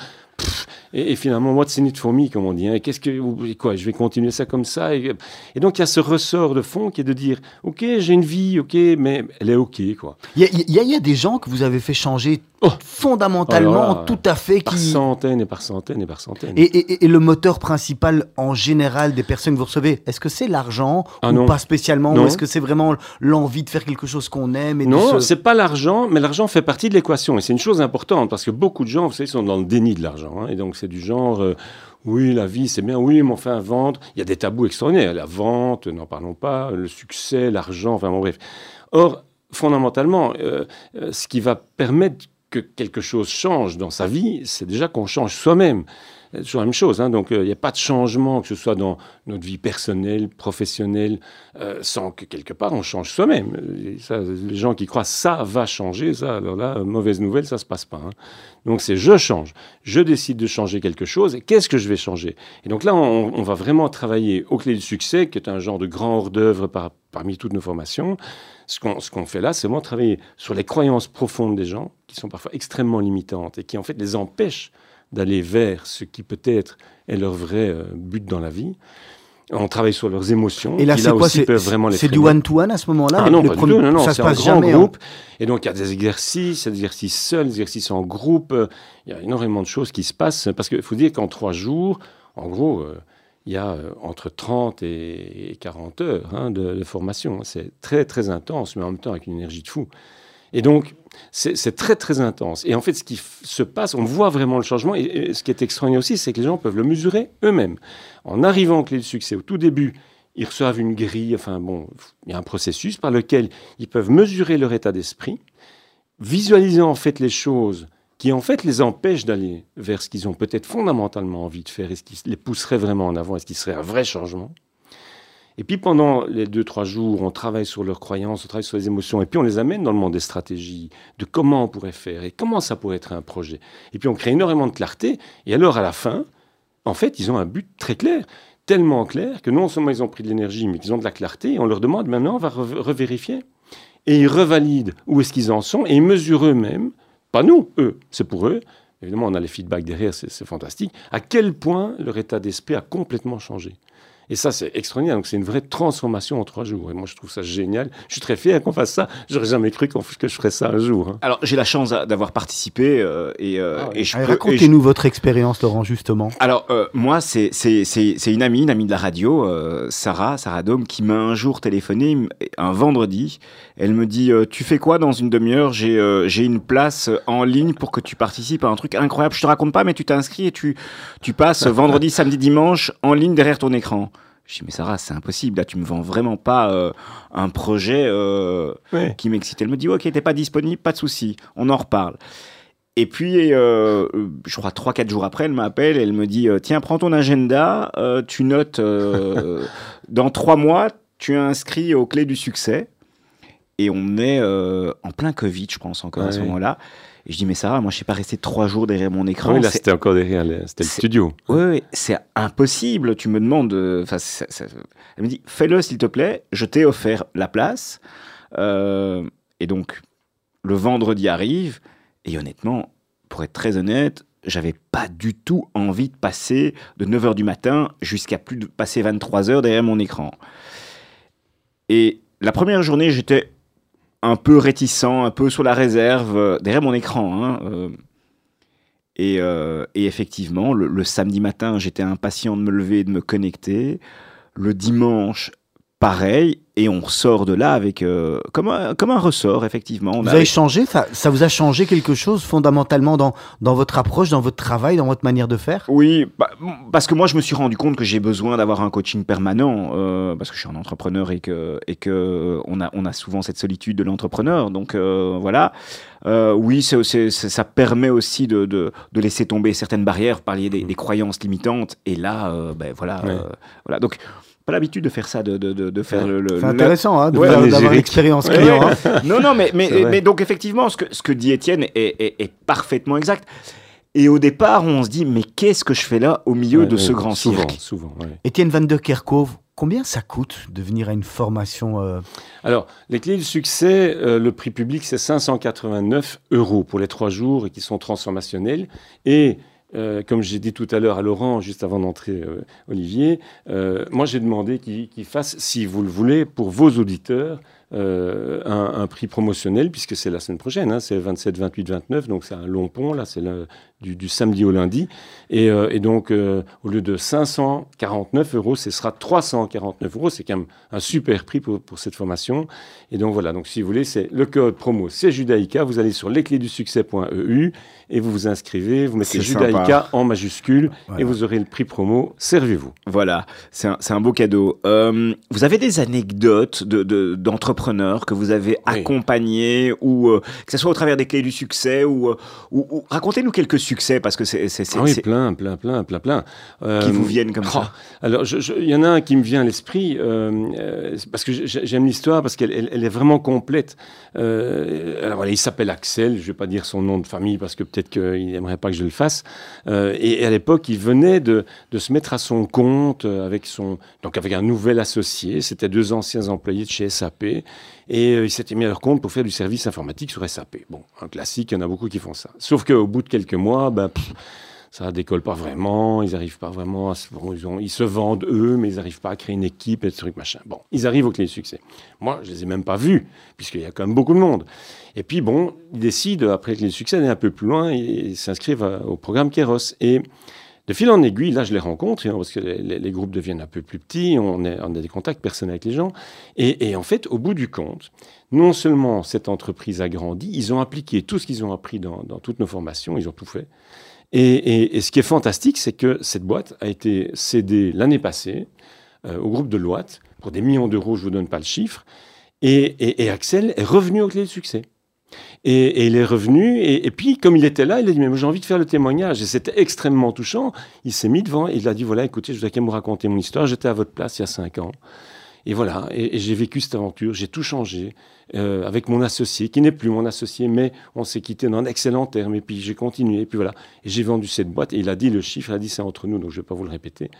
Et, finalement, what's in it for me, comme on dit. hein, Qu'est-ce que, quoi, je vais continuer ça comme ça? Et, donc, il y a ce ressort de fond qui est de dire, ok, j'ai une vie, ok, mais elle est ok, quoi. Il y a des gens que vous avez fait changer Oh. fondamentalement, Oh là tout à fait. Par Qui... centaines et par centaines et par centaines. Et, et- et le moteur principal en général des personnes que vous recevez, est-ce que c'est l'argent Ah ou non. pas spécialement Non. Ou est-ce que c'est vraiment l'envie de faire quelque chose qu'on aime et Non, se- c'est pas l'argent, mais l'argent fait partie de l'équation. Et c'est une chose importante parce que beaucoup de gens, vous savez, sont dans le déni de l'argent. hein. et donc, c'est du genre, euh, oui, la vie, c'est bien, oui, mais enfin, vendre. Il y a des tabous extraordinaires. La vente, n'en parlons pas, le succès, l'argent, enfin, bon, bref. Or, fondamentalement, euh, euh, ce qui va permettre que quelque chose change dans sa vie, c'est déjà qu'on change soi-même. C'est toujours la même chose. Hein. Donc, il n'y a pas de changement, que ce soit dans notre vie personnelle, professionnelle, euh, sans que quelque part on change soi-même. les gens qui croient ça va changer, ça, alors là, mauvaise nouvelle, ça se passe pas. Hein. Donc, c'est je change. Je décide de changer quelque chose. Et qu'est-ce que je vais changer? Et donc là, on, va vraiment travailler au clé du succès, qui est un genre de grand hors-d'œuvre parmi toutes nos formations. Ce qu'on fait là, c'est vraiment travailler sur les croyances profondes des gens, qui sont parfois extrêmement limitantes et qui en fait les empêchent d'aller vers ce qui peut-être est leur vrai euh, but dans la vie. On travaille sur leurs émotions. Et là, c'est quoi C'est du one-to-one à ce moment-là? Ah non, pas du tout. Non, non, ça se passe grand hein. groupe. Et donc, il y a des exercices, des exercices seuls, des exercices en groupe. Il y a énormément de choses qui se passent. Parce qu'il faut dire qu'en trois jours, en gros, euh, il y a euh, entre 30 et 40 heures hein, de, de, formation. C'est très, très intense, mais en même temps avec une énergie de fou. Et donc, c'est très, très intense. Et en fait, ce qui se passe, on voit vraiment le changement. Et, ce qui est extraordinaire aussi, c'est que les gens peuvent le mesurer eux-mêmes. En arrivant en clé de succès, au tout début, ils reçoivent une grille, enfin bon, il y a un processus par lequel ils peuvent mesurer leur état d'esprit, visualiser en fait les choses qui en fait les empêchent d'aller vers ce qu'ils ont peut-être fondamentalement envie de faire et ce qui les pousserait vraiment en avant et ce qui serait un vrai changement. Et puis pendant les deux, trois jours, on travaille sur leurs croyances, on travaille sur les émotions, et puis on les amène dans le monde des stratégies, de comment on pourrait faire, et comment ça pourrait être un projet. Et puis on crée énormément de clarté, et alors à la fin, en fait, ils ont un but très clair, tellement clair que non seulement ils ont pris de l'énergie, mais qu'ils ont de la clarté, et on leur demande maintenant, on va revérifier. Et ils revalident où est-ce qu'ils en sont, et ils mesurent eux-mêmes, pas nous, eux, c'est pour eux, évidemment on a les feedbacks derrière, c'est fantastique, à quel point leur état d'esprit a complètement changé. Et ça, c'est extraordinaire. Donc, c'est une vraie transformation en trois jours. Et moi, je trouve ça génial. Je suis très fier qu'on fasse ça. J'aurais jamais cru que je ferais ça un jour. Hein. Alors, j'ai la chance d'avoir participé euh, et, euh, ah et, je Racontez-nous votre expérience, Laurent, justement. Alors, euh, moi, c'est une amie, une amie de la radio, Sarah, Sarah Dome, qui m'a un jour téléphoné, un vendredi. Elle me dit Tu fais quoi dans une demi-heure? J'ai une place en ligne pour que tu participes à un truc incroyable. Je te raconte pas, mais tu t'inscris et tu, tu passes *laughs* vendredi, samedi, dimanche en ligne derrière ton écran. Je dis, mais Sarah, c'est impossible. Là, tu me vends vraiment pas euh, un projet euh, qui m'excite. Elle me dit, ok, t'es pas disponible, pas de souci, on en reparle. Et puis, euh, je crois, 3-4 jours après, elle m'appelle et elle me dit, tiens, prends ton agenda, tu notes, *laughs* dans 3 mois, tu es inscrit aux clés du succès. Et on est en plein Covid, je pense, encore à ce moment-là. Et je dis, mais Sarah, moi, je ne sais pas rester trois jours derrière mon écran. Oui, là, c'était encore derrière, c'était le studio. Oui, c'est impossible. Tu me demandes. Enfin, elle me dit, fais-le, s'il te plaît. Je t'ai offert la place. Euh, et donc, le vendredi arrive. Et honnêtement, pour être très honnête, j'avais pas du tout envie de passer de 9h du matin jusqu'à plus de passer 23 heures derrière mon écran. Et la première journée, j'étais un peu réticent, un peu sur la réserve, euh, derrière mon écran. Hein, euh. Euh, et, effectivement, le, samedi matin, j'étais impatient de me lever et de me connecter. Le dimanche, pareil, et on sort de là avec euh, comme, un, comme un ressort, effectivement. vous avez changé ça, ça vous a changé quelque chose fondamentalement dans, dans votre approche, dans votre travail, dans votre manière de faire? Oui, bah, parce que moi, je me suis rendu compte que j'ai besoin d'avoir un coaching permanent, euh, parce que je suis un entrepreneur et que, et que euh, on, a, on a souvent cette solitude de l'entrepreneur. Donc voilà. oui, ça permet aussi de, de, de, laisser tomber certaines barrières, vous parliez des, des croyances limitantes, et là, ben voilà. voilà. Donc, pas l'habitude de faire ça, de, de, de faire le. c'est intéressant hein, d'avoir l'expérience client. Hein. *laughs* non, non, mais, mais, mais, donc effectivement, ce que, ce que dit Étienne est, est, parfaitement exact. Et au départ, on se dit, mais qu'est-ce que je fais là au milieu de ce grand souvent, cirque? Souvent, Étienne Van der Kerkhove, combien ça coûte de venir à une formation euh? Alors, les clés du succès, euh, le prix public, c'est 589 euros pour les trois jours et qui sont transformationnels. Et euh, comme j'ai dit tout à l'heure à Laurent, juste avant d'entrer, euh, Olivier, euh, moi j'ai demandé qu'il fasse, si vous le voulez, pour vos auditeurs, un, prix promotionnel, puisque c'est la semaine prochaine, hein, c'est 27, 28, 29, donc c'est un long pont, là, du, du, samedi au lundi. Et, euh, et donc, euh, au lieu de 549 euros, ce sera 349 euros. C'est quand même un super prix pour, pour, cette formation. Et donc, voilà, donc si vous voulez, c'est le code promo, c'est Judaïka. Vous allez sur lesclésdusuccès.eu et vous vous inscrivez, vous mettez Judaïka en majuscule et vous aurez le prix promo. Servez-vous. Voilà, c'est un, un, beau cadeau. vous avez des anecdotes d'entrepreneurs entrepreneurs que vous avez accompagnés, ou euh, que ce soit au travers des clés du succès, ou, euh, ou, racontez-nous quelques succès, parce que c'est... Ah oui, plein, plein, plein, plein, plein. qui vous viennent comme ça. Oh, alors, il y en a un qui me vient à l'esprit, parce que j'aime l'histoire, parce qu'elle elle, est vraiment complète. alors voilà, il s'appelle Axel, je ne vais pas dire son nom de famille, parce que peut-être qu'il n'aimerait pas que je le fasse. et, à l'époque, il venait de, de, se mettre à son compte avec, son, donc avec un nouvel associé. C'était deux anciens employés de chez SAP. Et euh, ils s'étaient mis à leur compte pour faire du service informatique sur SAP. Bon, un classique, il y en a beaucoup qui font ça. Sauf qu'au bout de quelques mois, ben, ça décolle pas vraiment, ils n'arrivent pas vraiment se, ils, se vendent eux, mais ils n'arrivent pas à créer une équipe et ce truc machin. Bon, ils arrivent au clé de succès. Moi, je les ai même pas vus, puisqu'il y a quand même beaucoup de monde. Et puis bon, ils décident, après de succès, d'aller un peu plus loin et s'inscrivent au programme Keros. Et de fil en aiguille, là, je les rencontre, hein, parce que les, groupes deviennent un peu plus petits, on, a des contacts personnels avec les gens. Et, en fait, au bout du compte, non seulement cette entreprise a grandi, ils ont appliqué tout ce qu'ils ont appris dans, toutes nos formations, ils ont tout fait. Et, ce qui est fantastique, c'est que cette boîte a été cédée l'année passée euh, au groupe de Loite pour des millions d'euros, je ne vous donne pas le chiffre. Et, Axel est revenu au clé de succès. Et, il est revenu, et, puis comme il était là, il a dit, mais j'ai envie de faire le témoignage. Et c'était extrêmement touchant. Il s'est mis devant, et il a dit, voilà, écoutez, je voudrais vous raconter mon histoire. J'étais à votre place il y a cinq ans. Et voilà, et, j'ai vécu cette aventure, j'ai tout changé euh, avec mon associé, qui n'est plus mon associé, mais on s'est quitté dans un excellent terme, et puis j'ai continué, et puis voilà. Et j'ai vendu cette boîte, et il a dit le chiffre, il a dit c'est entre nous, donc je ne vais pas vous le répéter.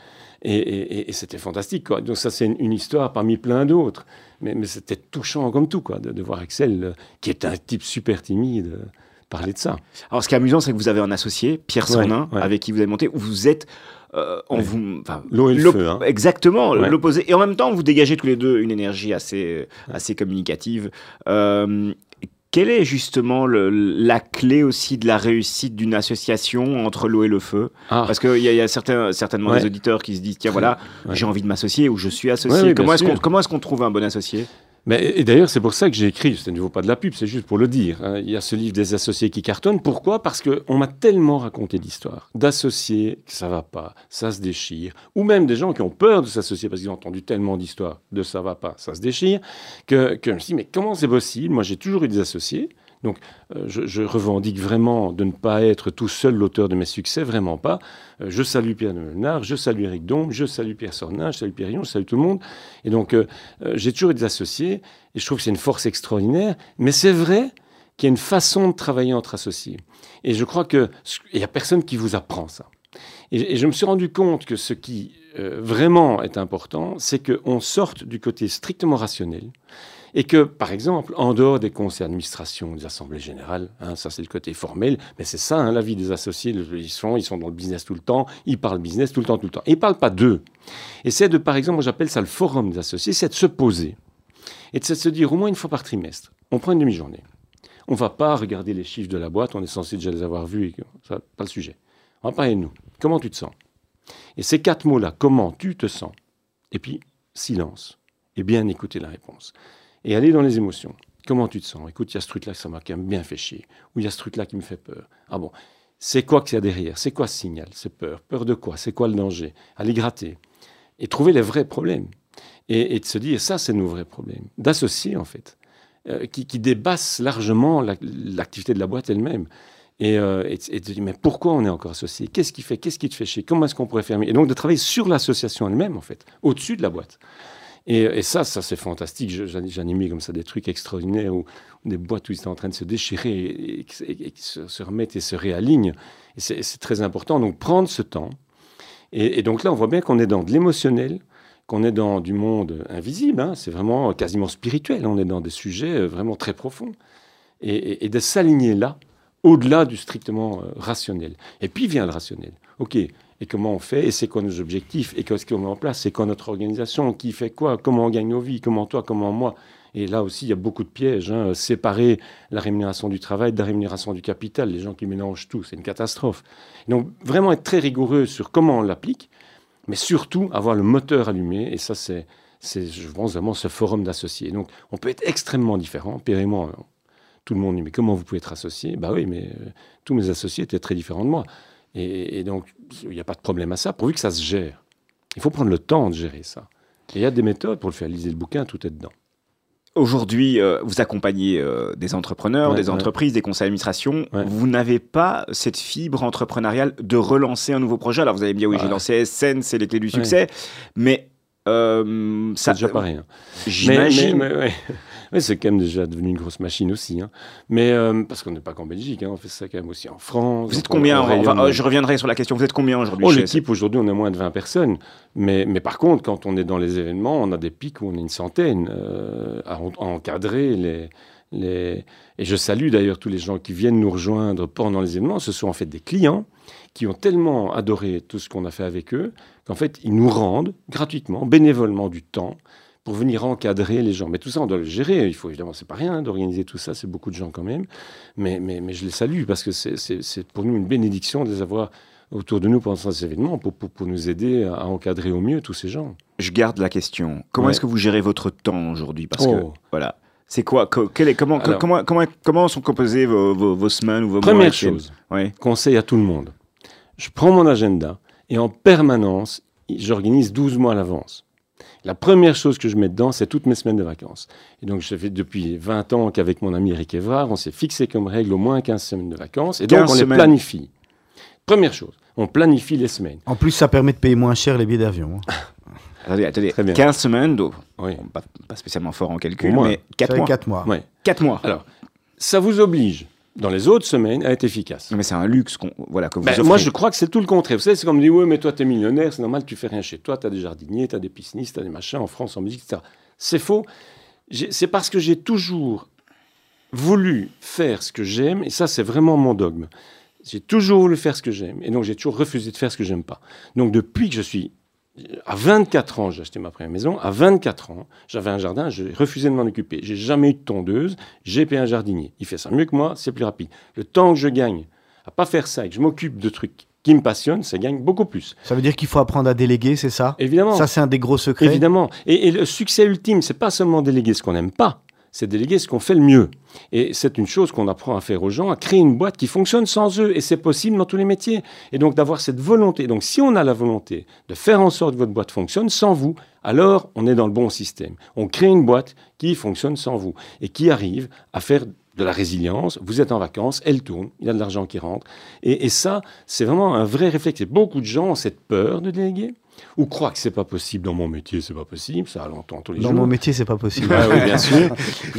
Et, c'était fantastique, quoi. Donc ça, c'est une, histoire parmi plein d'autres. Mais, mais c'était touchant comme tout, quoi, de, voir Axel, euh, qui est un type super timide, euh, parler de ça. Alors ce qui est amusant, c'est que vous avez un associé, Pierre Sonin, avec qui vous avez monté, où vous êtes euh, vous, l'eau et le feu, hein. exactement l'opposé. Et en même temps, vous dégagez tous les deux une énergie assez assez communicative. Euh, quelle est justement la clé aussi de la réussite d'une association entre l'eau et le feu ah. Parce qu'il y, y, a certains, certainement des auditeurs qui se disent tiens voilà, j'ai envie de m'associer ou je suis associé. comment est-ce qu'on trouve un bon associé? Mais, et d'ailleurs, c'est pour ça que j'ai écrit, ce ne vaut pas de la pub, c'est juste pour le dire. Hein. Il y a ce livre des associés qui cartonnent. Pourquoi? Parce qu'on m'a tellement raconté d'histoires d'associés que ça va pas, ça se déchire, ou même des gens qui ont peur de s'associer parce qu'ils ont entendu tellement d'histoires de ça va pas, ça se déchire, que, que je me suis dit, mais comment c'est possible? Moi, j'ai toujours eu des associés. Donc, euh, je, revendique vraiment de ne pas être tout seul l'auteur de mes succès, vraiment pas. Euh, je salue Pierre Menard, je salue Eric Dombe, je salue Pierre Sornin, je salue Pierre Rion, je salue tout le monde. Et donc, euh, j'ai toujours été associé, et je trouve que c'est une force extraordinaire. Mais c'est vrai qu'il y a une façon de travailler entre associés. Et je crois qu'il n'y a personne qui vous apprend ça. Et, je me suis rendu compte que ce qui vraiment est important, c'est qu'on sorte du côté strictement rationnel et que, par exemple, en dehors des conseils d'administration, des assemblées générales, hein, ça c'est le côté formel, mais c'est ça hein, la vie des associés, ils sont, ils sont dans le business tout le temps, ils parlent business tout le temps, tout le temps. Et ils ne parlent pas d'eux. Et c'est de, par exemple, j'appelle ça le forum des associés, c'est de se poser et de se dire au moins une fois par trimestre, on prend une demi-journée. On ne va pas regarder les chiffres de la boîte, on est censé déjà les avoir vus, et ça, pas le sujet. On va parler de nous. Comment tu te sens? Et ces quatre mots-là, comment tu te sens? Et puis, silence. Et bien écouter la réponse et aller dans les émotions. Comment tu te sens? Écoute, il y a ce truc-là, ça m'a bien fait chier. Ou il y a ce truc-là qui me fait peur. Ah bon, c'est quoi qu'il y a derrière? C'est quoi ce signal? C'est peur. Peur de quoi? C'est quoi le danger? Aller gratter. Et trouver les vrais problèmes. Et, de se dire, ça, c'est nos vrais problèmes. D'associer, en fait. Euh, qui, qui largement l'activité de la boîte elle-même. Et, euh, et, de dire, mais pourquoi on est encore associé? Qu'est-ce qui fait? Qu'est-ce qui te fait chier? Comment est-ce qu'on pourrait mieux? Et donc de travailler sur l'association elle-même, en fait, au-dessus de la boîte. Et, ça, ça c'est fantastique. J'animais comme ça des trucs extraordinaires où, des boîtes où ils étaient en train de se déchirer et, se, remettre et se réalignent. Et c'est très important. Donc prendre ce temps. Et, donc là, on voit bien qu'on est dans de l'émotionnel, qu'on est dans du monde invisible. Hein. c'est vraiment quasiment spirituel. On est dans des sujets euh, vraiment très profonds. Et, de s'aligner là, au-delà du strictement euh, rationnel. Et puis vient le rationnel. OK, comment on fait, et c'est quoi nos objectifs, et qu'est-ce qu'on met en place, c'est quoi notre organisation, qui fait quoi, comment on gagne nos vies, comment toi, comment moi. Et là aussi, il y a beaucoup de pièges. Hein. Séparer la rémunération du travail de la rémunération du capital, les gens qui mélangent tout, c'est une catastrophe. Donc vraiment être très rigoureux sur comment on l'applique, mais surtout avoir le moteur allumé, et ça c'est, je pense vraiment ce forum d'associés. Donc on peut être extrêmement différent, moi, tout le monde dit mais comment vous pouvez être associé Bah oui, mais euh, tous mes associés étaient très différents de moi. Et, donc, il n'y a pas de problème à ça, pourvu que ça se gère. Il faut prendre le temps de gérer ça. Et il y a des méthodes pour le faire. Lisez le bouquin, tout est dedans. Aujourd'hui, euh, vous accompagnez euh, des entrepreneurs, Ouais, des ouais. entreprises, des conseils d'administration. Ouais. Vous n'avez pas cette fibre entrepreneuriale de relancer un nouveau projet. Alors, vous allez me dire, oui, j'ai lancé SN, c'est les clés du succès. Mais euh, C'est ça, déjà pas rien. J'imagine. Mais, mais- mais- Ouais, c'est quand même déjà devenu une grosse machine aussi. hein. Mais euh, parce qu'on n'est pas qu'en Belgique, hein, on fait ça quand même aussi en France. Vous êtes combien rayonne. euh, Je reviendrai sur la question. Vous êtes combien aujourd'hui Oh, l'équipe, aujourd'hui, on est moins de 20 personnes. Mais, mais par contre, quand on est dans les événements, on a des pics où on est une centaine euh, à, en- à encadrer les, les... Et je salue d'ailleurs tous les gens qui viennent nous rejoindre pendant les événements. Ce sont en fait des clients qui ont tellement adoré tout ce qu'on a fait avec eux qu'en fait, ils nous rendent gratuitement, bénévolement du temps pour venir encadrer les gens. Mais tout ça, on doit le gérer. Il faut évidemment, c'est pas rien hein, d'organiser tout ça, c'est beaucoup de gens quand même. Mais, mais, mais je les salue parce que c'est- pour nous une bénédiction de les avoir autour de nous pendant ces événements pour, pour, pour nous aider à, encadrer au mieux tous ces gens. Je garde la question. Comment Ouais. est-ce que vous gérez votre temps aujourd'hui? Parce que, Oh. voilà. C'est quoi? Quel est- comment, Alors- comment, comment, comment sont composées vos, vos, vos semaines ou vos mois Première avec Ken chose, Oui. conseil à tout le monde. Je prends mon agenda et en permanence, j'organise 12 mois à l'avance. La première chose que je mets dedans, c'est toutes mes semaines de vacances. Et donc, je fais depuis 20 ans qu'avec mon ami Eric Evrard, on s'est fixé comme règle au moins 15 semaines de vacances. Et donc, 15 on les planifie. Première chose, on planifie les semaines. En plus, ça permet de payer moins cher les billets d'avion. hein. *laughs* Attendez, attendez. Très bien. 15 semaines, donc, Oui. bon, pas, pas spécialement fort en calcul, mais 4 Ça fait mois. quatre mois. Ouais. 4 mois. Alors, ça vous oblige, dans les autres semaines, à être efficace. Mais c'est un luxe qu'on, voilà, que vous Ben, moi, je crois que c'est tout le contraire. Vous savez, c'est comme dire, ouais, mais toi, t'es millionnaire, c'est normal, tu fais rien chez toi, t'as des jardiniers, t'as des piscinistes, t'as des machins en France, en musique, etc. C'est faux. C'est parce que j'ai toujours voulu faire ce que j'aime, et ça, c'est vraiment mon dogme. J'ai toujours voulu faire ce que j'aime, et donc j'ai toujours refusé de faire ce que j'aime pas. Donc, depuis que je suis à 24 ans, j'ai acheté ma première maison. À 24 ans, j'avais un jardin, j'ai refusé de m'en occuper. J'ai jamais eu de tondeuse, j'ai payé un jardinier. Il fait ça mieux que moi, c'est plus rapide. Le temps que je gagne à pas faire ça et que je m'occupe de trucs qui me passionnent, ça gagne beaucoup plus. Ça veut dire qu'il faut apprendre à déléguer, c'est ça? Évidemment. Ça, c'est un des gros secrets? Évidemment. Et, et le succès ultime, c'est pas seulement déléguer ce qu'on n'aime pas, c'est déléguer ce qu'on fait le mieux. Et c'est une chose qu'on apprend à faire aux gens, à créer une boîte qui fonctionne sans eux. Et c'est possible dans tous les métiers. Et donc d'avoir cette volonté. Donc si on a la volonté de faire en sorte que votre boîte fonctionne sans vous, alors on est dans le bon système. On crée une boîte qui fonctionne sans vous et qui arrive à faire de la résilience. Vous êtes en vacances, elle tourne, il y a de l'argent qui rentre. Et, ça, c'est vraiment un vrai réflexe. Et beaucoup de gens ont cette peur de déléguer ou croient que c'est pas possible dans mon métier, c'est pas possible. Ça, on l'entend tous les Dans jours. mon métier, c'est pas possible. Ah oui, bien *laughs* sûr.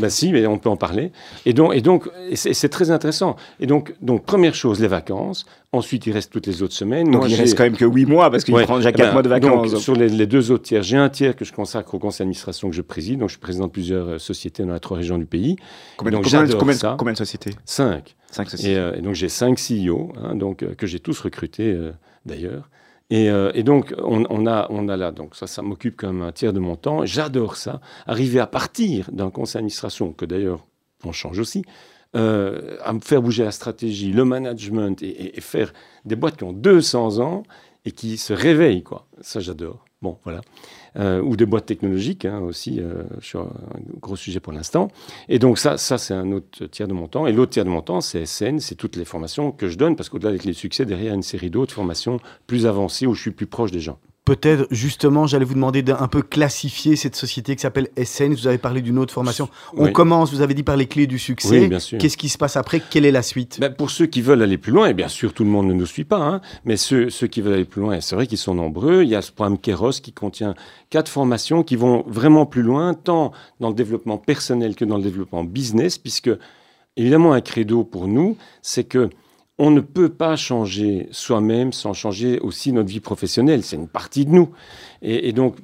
bah si, mais on peut en parler. Et donc, et donc, c'est très intéressant. Et donc, donc, première chose, les vacances. Ensuite, il reste toutes les autres semaines. Donc Moi, il reste quand même que 8 mois parce qu'il Ouais. prend déjà Eh 4 ben, mois de vacances. Donc, sur les, les deux autres tiers, j'ai un tiers que je consacre au conseil d'administration que je préside. Donc, je de plusieurs euh, sociétés dans les trois régions du pays. combien, donc, combien- j'adore combien- ça. combien de sociétés? Cinq. 5 Et, sociétés. euh, et donc j'ai cinq CEO, hein, donc, euh, que j'ai tous recrutés euh, d'ailleurs. Et, euh, et donc on, a, on a là, donc ça, ça m'occupe comme un tiers de mon temps. J'adore ça. Arriver à partir d'un conseil d'administration, que d'ailleurs on change aussi, euh, à me faire bouger la stratégie, le management et, et- et faire des boîtes qui ont 200 ans et qui se réveillent, quoi. Ça, j'adore. Bon, voilà. Euh, ou des boîtes technologiques hein, aussi, euh, sur un gros sujet pour l'instant. Et donc ça, ça c'est un autre tiers de mon temps. Et l'autre tiers de mon temps, c'est SN, c'est toutes les formations que je donne, parce qu'au-delà des clés de succès, derrière, une série d'autres formations plus avancées où je suis plus proche des gens. Peut-être, justement, j'allais vous demander d'un peu classifier cette société qui s'appelle SN. Vous avez parlé d'une autre formation. On Oui. commence, vous avez dit, par les clés du succès. Oui. Qu'est-ce qui se passe après? Quelle est la suite? Ben, pour ceux qui veulent aller plus loin, et bien sûr tout le monde ne nous suit pas, hein, mais ceux, ceux qui veulent aller plus loin, c'est vrai qu'ils sont nombreux, il y a ce programme Keros qui contient quatre formations qui vont vraiment plus loin, tant dans le développement personnel que dans le développement business, puisque évidemment un credo pour nous, c'est que on ne peut pas changer soi-même sans changer aussi notre vie professionnelle. C'est une partie de nous. Et, donc,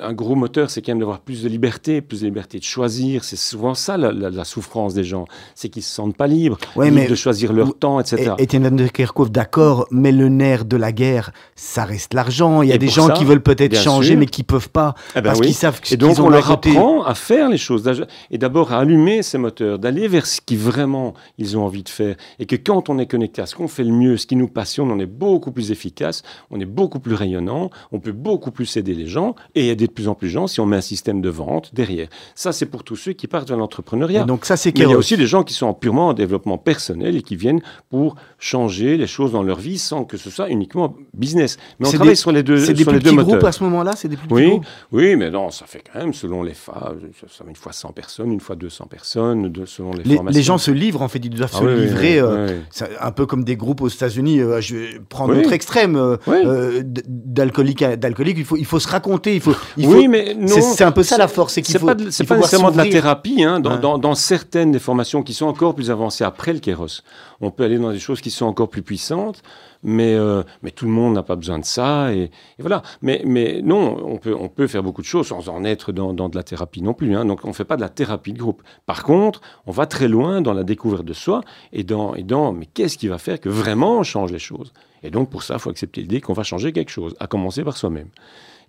un gros moteur, c'est quand même d'avoir plus de liberté, plus de liberté de choisir. C'est souvent ça la, la- la souffrance des gens, c'est qu'ils se sentent pas libres, Ouais, libres mais- de choisir leur temps, etc. Et- Étienne de Kerkhoff, d'accord, mais le nerf de la guerre, ça reste l'argent. Il y a Et des gens ça, qui veulent peut-être changer, sûr. mais qui peuvent pas, Eh ben parce oui. qu'ils savent Et donc, on leur apprend à faire les choses, et d'abord à allumer ces moteurs, d'aller vers ce qui vraiment ils ont envie de faire. Et que quand on est connecté à ce qu'on fait le mieux, ce qui nous passionne, on est beaucoup plus efficace, on est beaucoup plus rayonnant, on peut beaucoup plus aider les gens et aider de plus en plus de gens si on met un système de vente derrière. Ça, c'est pour tous ceux qui partent vers l'entrepreneuriat. Donc ça, c'est Mais il y a aussi des gens qui sont purement en développement personnel et qui viennent pour changer les choses dans leur vie sans que ce soit uniquement business. Mais on C'est travaille des- sur les deux, C'est des plus les petits groupes moteurs. à ce moment-là C'est des plus petits Oui, groupes oui, mais non, ça fait quand même, selon les phases, ça une fois 100 personnes, une fois 200 personnes, de, selon les, les, formations. les gens se livrent, en fait, ils doivent Ah se oui, livrer. oui, euh, un peu comme des groupes aux États-Unis. euh, je vais prendre Oui. notre extrême euh, euh, d'alcoolique. d'alcoolique. Il faut, il faut se raconter. Il faut. Il oui, mais non. c'est- un peu ça la force, c'est qu'il C'est faut- pas, de- c'est pas nécessairement de la thérapie. Hein, dans, Ouais. dans- dans certaines des formations qui sont encore plus avancées après le kéros, on peut aller dans des choses qui sont encore plus puissantes. Mais, euh, mais tout le monde n'a pas besoin de ça. Et, et voilà. Mais, mais non, on peut, on peut faire beaucoup de choses sans en être dans, dans de la thérapie non plus. hein. Donc on ne fait pas de la thérapie de groupe. Par contre, on va très loin dans la découverte de soi et dans, et dans mais qu'est-ce qui va faire que vraiment on change les choses? Et donc pour ça, il faut accepter l'idée qu'on va changer quelque chose, à commencer par soi-même.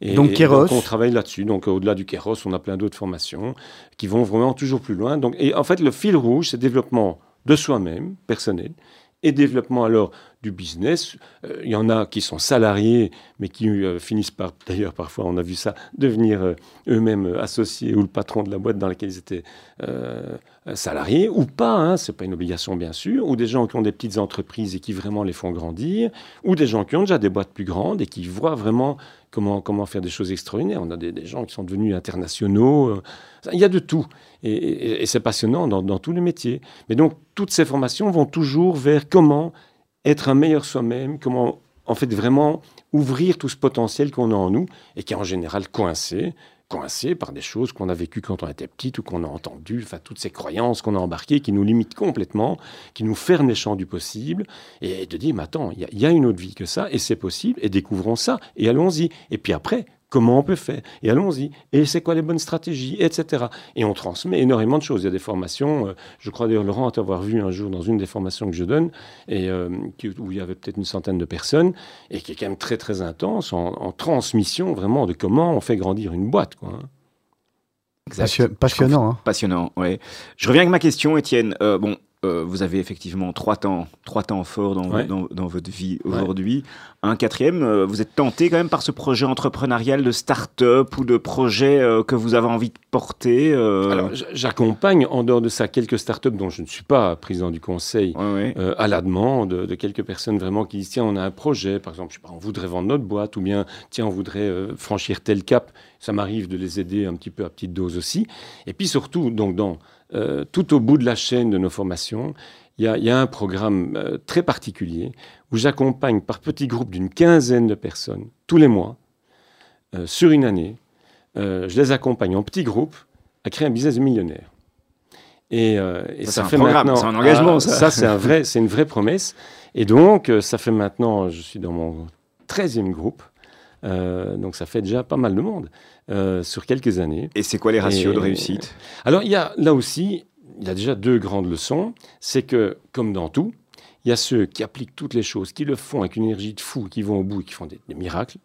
Et, Donc, Kéros. on travaille là-dessus. Donc euh, au-delà du Kéros, on a plein d'autres formations qui vont vraiment toujours plus loin. Donc, et en fait, le fil rouge, c'est développement de soi-même, personnel, et développement alors du business. Euh, Il y en a qui sont salariés, mais qui euh, finissent par, d'ailleurs parfois on a vu ça, devenir euh, eux-mêmes associés ou le patron de la boîte dans laquelle ils étaient salariés, ou pas, hein, c'est pas une obligation bien sûr, ou des gens qui ont des petites entreprises et qui vraiment les font grandir, ou des gens qui ont déjà des boîtes plus grandes et qui voient vraiment comment, comment faire des choses extraordinaires. On a des, gens qui sont devenus internationaux, euh, il y a de tout. Et, et- et c'est passionnant dans, dans tous les métiers. Mais donc, toutes ces formations vont toujours vers comment être un meilleur soi-même, comment, en fait, vraiment ouvrir tout ce potentiel qu'on a en nous et qui est en général coincé, coincé par des choses qu'on a vécues quand on était petit ou qu'on a entendues, enfin, toutes ces croyances qu'on a embarquées qui nous limitent complètement, qui nous ferment les champs du possible, et de dire, mais attends, il y a une autre vie que ça, et c'est possible, et découvrons ça, et allons-y. Et puis après, comment on peut faire? Et allons-y. Et c'est quoi les bonnes stratégies Etc. Et on transmet énormément de choses. Il y a des formations, euh, je crois d'ailleurs, Laurent, t'avoir vu un jour dans une des formations que je donne, et, euh, qui- où il y avait peut-être une centaine de personnes, et qui est quand même très, très intense, en, en transmission vraiment de comment on fait grandir une boîte. Quoi, hein. Exact. Passionnant. hein. Passionnant, ouais. Je reviens avec ma question, Étienne. Euh, bon, euh, vous avez effectivement trois temps, trois temps forts dans, Ouais. dans, dans votre vie Ouais. aujourd'hui. Un quatrième, euh, vous êtes tenté quand même par ce projet entrepreneurial de start-up ou de projet euh, que vous avez envie de porter Alors, j'accompagne en dehors de ça quelques startups dont je ne suis pas président du conseil. ouais, à la demande de quelques personnes vraiment qui disent tiens on a un projet par exemple je sais pas on voudrait vendre notre boîte ou bien tiens on voudrait franchir tel cap ça m'arrive de les aider un petit peu à petite dose aussi et puis surtout donc dans euh, tout au bout de la chaîne de nos formations il y a, il y a un programme euh, très particulier où j'accompagne par petits groupes d'une quinzaine de personnes tous les mois euh, sur une année je les accompagne en petits groupes à créer un business de millionnaire et, et Ça, un fait programme, maintenant c'est un engagement, Ah, ça. ça c'est un vrai c'est une vraie promesse et donc, ça fait maintenant, je suis dans mon 13e groupe, euh, donc ça fait déjà pas mal de monde euh, sur quelques années. Et c'est quoi les ratios Et- de réussite? Alors, il y a là aussi, il y a déjà deux grandes leçons. C'est que, comme dans tout, il y a ceux qui appliquent toutes les choses, qui le font avec une énergie de fou, qui vont au bout et qui font des, des miracles,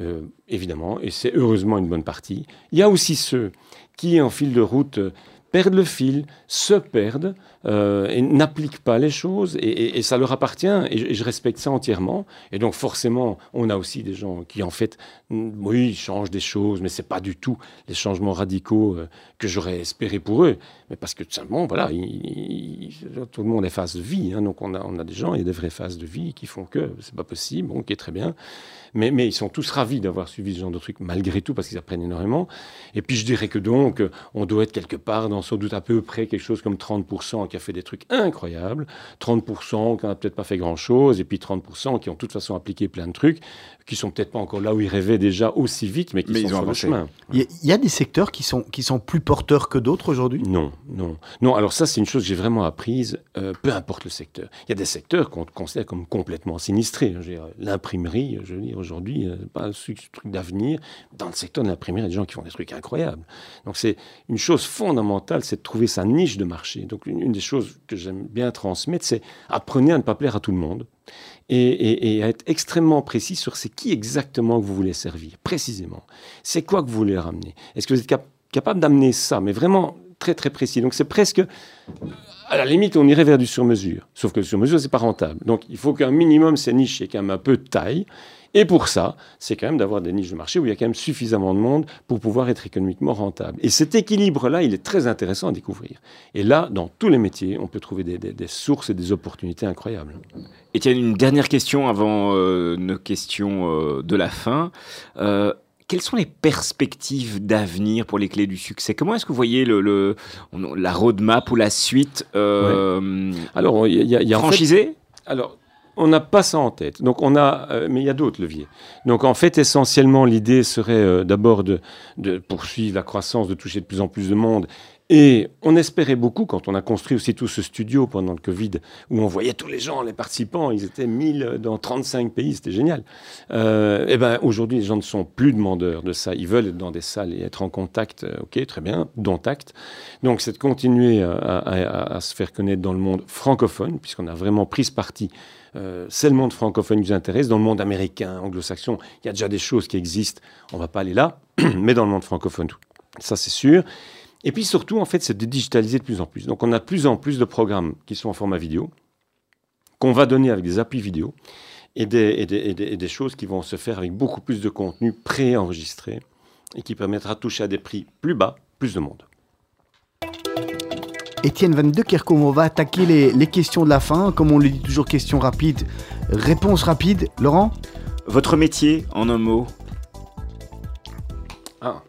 euh, évidemment, et c'est heureusement une bonne partie. Il y a aussi ceux qui, en fil de route, perdent le fil, se perdent euh, et n'appliquent pas les choses, et, ça leur appartient, et je, respecte ça entièrement. Et donc forcément, on a aussi des gens qui, en fait, mm, oui, changent des choses, mais c'est pas du tout les changements radicaux euh, que j'aurais espéré pour eux. Mais parce que tout voilà, il- il- tout le monde est phase de vie, hein, donc on a, on a des gens, il y a des vraies phases de vie qui font que c'est pas possible, bon, ok, très bien. Mais, mais ils sont tous ravis d'avoir suivi ce genre de truc, malgré tout, parce qu'ils apprennent énormément. Et puis je dirais que donc, on doit être quelque part dans sans doute à peu près quelque chose comme 30% qui a fait des trucs incroyables, 30% qui n'a peut-être pas fait grand-chose, et puis 30% qui ont de toute façon appliqué plein de trucs, qui sont peut-être pas encore là où ils rêvaient déjà aussi vite, mais qui Mais sont ils ont sur le avancé. chemin. Il y, a- il y a des secteurs qui sont, qui sont plus porteurs que d'autres aujourd'hui? Non, non. Non, alors ça, c'est une chose que j'ai vraiment apprise, euh, peu importe le secteur. Il y a des secteurs qu'on considère comme complètement sinistrés. Je veux dire, L'imprimerie, je veux dire, aujourd'hui, euh, pas un truc truc d'avenir. Dans le secteur de l'imprimerie, il y a des gens qui font des trucs incroyables. Donc c'est une chose fondamentale, c'est de trouver sa niche de marché. Donc une, une des choses que j'aime bien transmettre, c'est apprenez à ne pas plaire à tout le monde. Et, et- être extrêmement précis sur c'est qui exactement que vous voulez servir, précisément. C'est quoi que vous voulez ramener Est-ce que vous êtes cap- capable d'amener ça, mais vraiment très très précis. Donc c'est presque, à la limite, on irait vers du sur-mesure. Sauf que le sur-mesure, c'est pas rentable. Donc il faut qu'un minimum, ces niches aient quand même un peu de taille. Et pour ça, c'est quand même d'avoir des niches de marché où il y a quand même suffisamment de monde pour pouvoir être économiquement rentable. Et cet équilibre-là, il est très intéressant à découvrir. Et là, dans tous les métiers, on peut trouver des, sources et des opportunités incroyables. Tiens, une dernière question avant euh, nos questions euh, de la fin. Euh, quelles sont les perspectives d'avenir pour les clés du succès? Comment est-ce que vous voyez le, la roadmap ou la suite Alors, il y, a, franchisé Alors, on n'a pas ça en tête. Donc on a, euh, mais il y a d'autres leviers. Donc en fait, essentiellement, l'idée serait euh, d'abord de, poursuivre la croissance, de toucher de plus en plus de monde. Et on espérait beaucoup quand on a construit aussi tout ce studio pendant le Covid, où on voyait tous les gens, les participants, ils étaient 1000 dans 35 pays, c'était génial. et euh, eh ben aujourd'hui, les gens ne sont plus demandeurs de ça. Ils veulent être dans des salles et être en contact. ok, très bien, dont acte. Donc c'est de continuer à, se faire connaître dans le monde francophone, puisqu'on a vraiment pris ce parti euh, c'est le monde francophone qui nous intéresse. Dans le monde américain, anglo-saxon, il y a déjà des choses qui existent. On ne va pas aller là, *clears throat* mais dans le monde francophone, ça c'est sûr. Et puis surtout, en fait, c'est de digitaliser de plus en plus. Donc on a de plus en plus de programmes qui sont en format vidéo, qu'on va donner avec des appuis vidéo, et des, des, choses qui vont se faire avec beaucoup plus de contenu pré-enregistré, et qui permettra de toucher à des prix plus bas, plus de monde. Étienne Van de Kerkhove, on va attaquer les, questions de la fin? Comme on le dit toujours, questions rapides, réponse rapide. Laurent? Votre métier en un mot? Ah.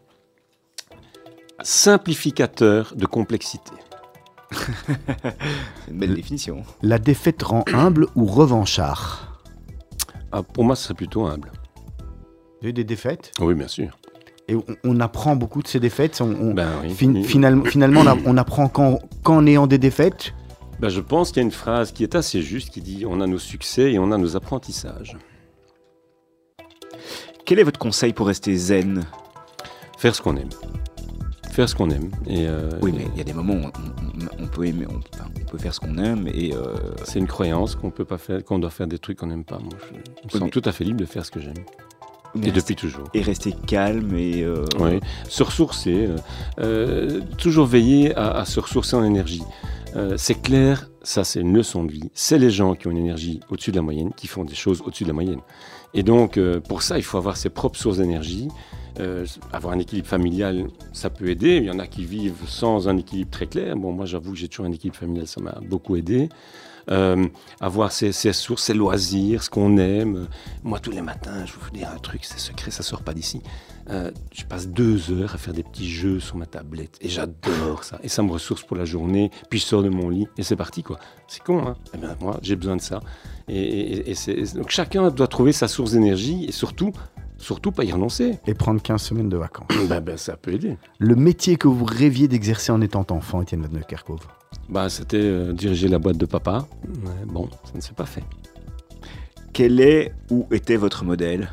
Simplificateur de complexité. *laughs* C'est une belle définition. La défaite rend humble ou revanchard? Ah, Pour moi, ce serait plutôt humble. Vous avez des défaites Oui, bien sûr. Et on, apprend beaucoup de ces défaites. On, ben finalement, finalement, on, apprend qu'en ayant des défaites. Ben, je pense qu'il y a une phrase qui est assez juste qui dit on a nos succès et on a nos apprentissages. Quel est votre conseil pour rester zen? Faire ce qu'on aime. Faire ce qu'on aime. Et euh, oui, mais il y a des moments où on, peut aimer, on, peut faire ce qu'on aime et. Euh, C'est une croyance qu'on peut pas faire, qu'on doit faire des trucs qu'on n'aime pas. Moi, je, me sens tout à fait libre de faire ce que j'aime et depuis toujours. Et rester calme et. Euh... Oui, se ressourcer. Euh, euh, toujours veiller à, à, se ressourcer en énergie. Euh, c'est clair, ça c'est une leçon de vie. C'est les gens qui ont une énergie au-dessus de la moyenne qui font des choses au-dessus de la moyenne. Et donc, pour ça, il faut avoir ses propres sources d'énergie. avoir un équilibre familial, ça peut aider. Il y en a qui vivent sans un équilibre très clair. Bon, moi, j'avoue que j'ai toujours un équilibre familial, ça m'a beaucoup aidé. Euh, avoir ses, sources, ses loisirs, ce qu'on aime. Moi, tous les matins, je vais vous dire un truc, c'est secret, ça sort pas d'ici. Euh, je passe deux heures à faire des petits jeux sur ma tablette et j'adore ça. Et ça me ressource pour la journée. Puis je sors de mon lit et c'est parti quoi. C'est con, hein eh bien, Moi, j'ai besoin de ça. Et, donc chacun doit trouver sa source d'énergie et surtout surtout pas y renoncer. Et prendre 15 semaines de vacances. ben, *coughs* ben, ça peut aider. Le métier que vous rêviez d'exercer en étant enfant, Étienne Van Kerkhove bah, C'était euh, diriger la boîte de papa. bon, ça ne s'est pas fait. Quel est ou était votre modèle?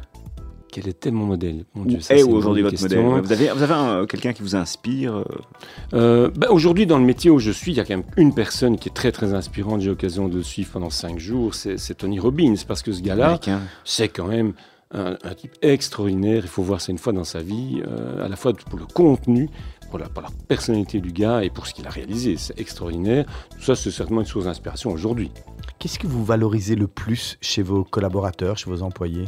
Quel était mon modèle? Mon Dieu, est aujourd'hui votre modèle? Vous avez, vous avez euh, quelqu'un qui vous inspire euh? Bah, Aujourd'hui, dans le métier où je suis, il y a quand même une personne qui est très très inspirante. J'ai l'occasion de le suivre pendant cinq jours. C'est Tony Robbins, parce que ce gars-là, c'est quand même un, type extraordinaire. Il faut voir ça une fois dans sa vie, à la fois pour le contenu, pour la, personnalité du gars et pour ce qu'il a réalisé. C'est extraordinaire. Tout ça, c'est certainement une source d'inspiration aujourd'hui. Qu'est-ce que vous valorisez le plus chez vos collaborateurs, chez vos employés?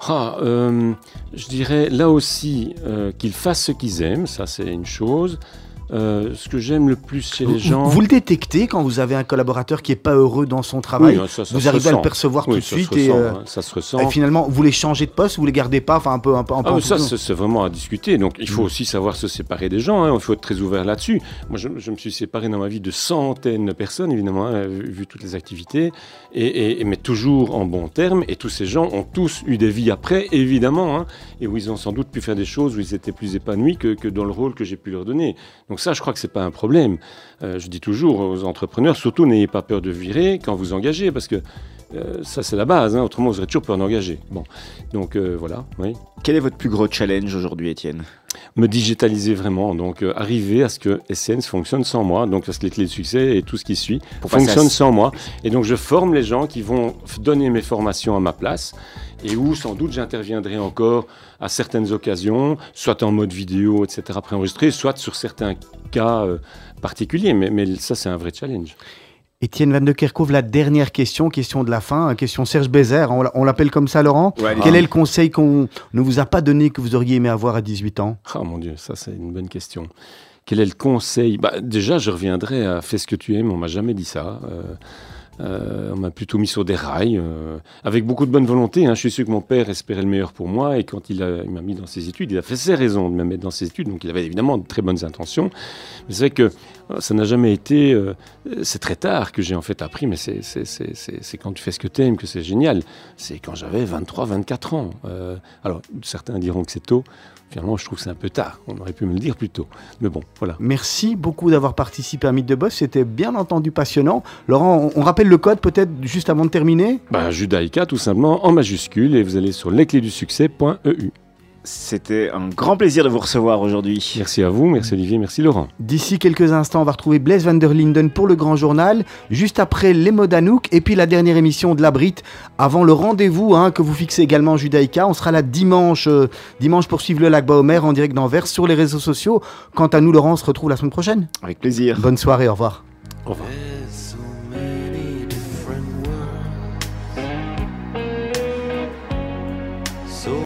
Ah, euh, Je dirais là aussi euh, qu'ils fassent ce qu'ils aiment, ça c'est une chose. Euh, ce que j'aime le plus chez les gens. Vous le détectez quand vous avez un collaborateur qui est pas heureux dans son travail. vous arrivez à le percevoir tout de suite et, euh, ça se ressent. et finalement vous les changez de poste, vous les gardez pas, enfin un peu, un peu. Un ah, ça c'est vraiment à discuter. Donc il faut mm. aussi savoir se séparer des gens. Hein. Il faut être très ouvert là-dessus. Moi je, me suis séparé dans ma vie de centaines de personnes évidemment, hein, vu, toutes les activités, et, mais toujours en bons termes. Et tous ces gens ont tous eu des vies après, évidemment, hein, et où ils ont sans doute pu faire des choses où ils étaient plus épanouis que, que dans le rôle que j'ai pu leur donner. Donc ça, je crois que c'est pas un problème. Euh, je dis toujours aux entrepreneurs, surtout n'ayez pas peur de virer quand vous engagez, parce que euh, ça c'est la base. Hein. autrement, vous aurez toujours peur d'engager. Bon, donc euh, voilà. Quel est votre plus gros challenge aujourd'hui, Étienne? Me digitaliser vraiment. Donc, euh, arriver à ce que Essence fonctionne sans moi. Donc, parce que les clés de succès et tout ce qui suit fonctionnent sans moi. Et donc, je forme les gens qui vont donner mes formations à ma place et où sans doute j'interviendrai encore à certaines occasions, soit en mode vidéo, etc., préenregistré, soit sur certains cas euh, particuliers. Mais, mais ça, c'est un vrai challenge. Étienne Van de Kerkhove, la dernière question, question de la fin, question Serge Bézère, on l'appelle comme ça Laurent. Quel est le conseil qu'on ne vous a pas donné que vous auriez aimé avoir à 18 ans? Oh mon Dieu, ça c'est une bonne question. Quel est le conseil? Bah, Déjà, je reviendrai à fais ce que tu aimes, on m'a jamais dit ça. Euh, euh, on m'a plutôt mis sur des rails, euh, avec beaucoup de bonne volonté. Hein. Je suis sûr que mon père espérait le meilleur pour moi, et quand il, m'a mis dans ses études, il a fait ses raisons de me mettre dans ses études, donc il avait évidemment de très bonnes intentions. Mais c'est vrai que ça n'a jamais été... c'est très tard que j'ai en fait appris, mais c'est, quand tu fais ce que tu aimes que c'est génial. C'est quand j'avais 23, 24 ans. alors, certains diront que c'est tôt, Finalement, je trouve que c'est un peu tard. On aurait pu me le dire plus tôt. Mais bon, voilà. Merci beaucoup d'avoir participé à Mythe de Boss. C'était bien entendu passionnant. Laurent, on, rappelle le code peut-être juste avant de terminer? Ben, Judaïka, tout simplement, en majuscule. Et vous allez sur lesclésdusuccès.eu. C'était un grand plaisir de vous recevoir aujourd'hui. Merci à vous, merci Olivier, merci Laurent. D'ici quelques instants, on va retrouver Blaise van der Linden pour le Grand Journal, juste après les mots d'Anouk et puis la dernière émission de la Brit avant le rendez-vous hein, que vous fixez également Judaïka. On sera là dimanche, euh, dimanche pour suivre le lac Baomer en direct d'Anvers sur les réseaux sociaux. Quant à nous, Laurent, on se retrouve la semaine prochaine. Avec plaisir. Bonne soirée, au revoir. Au revoir.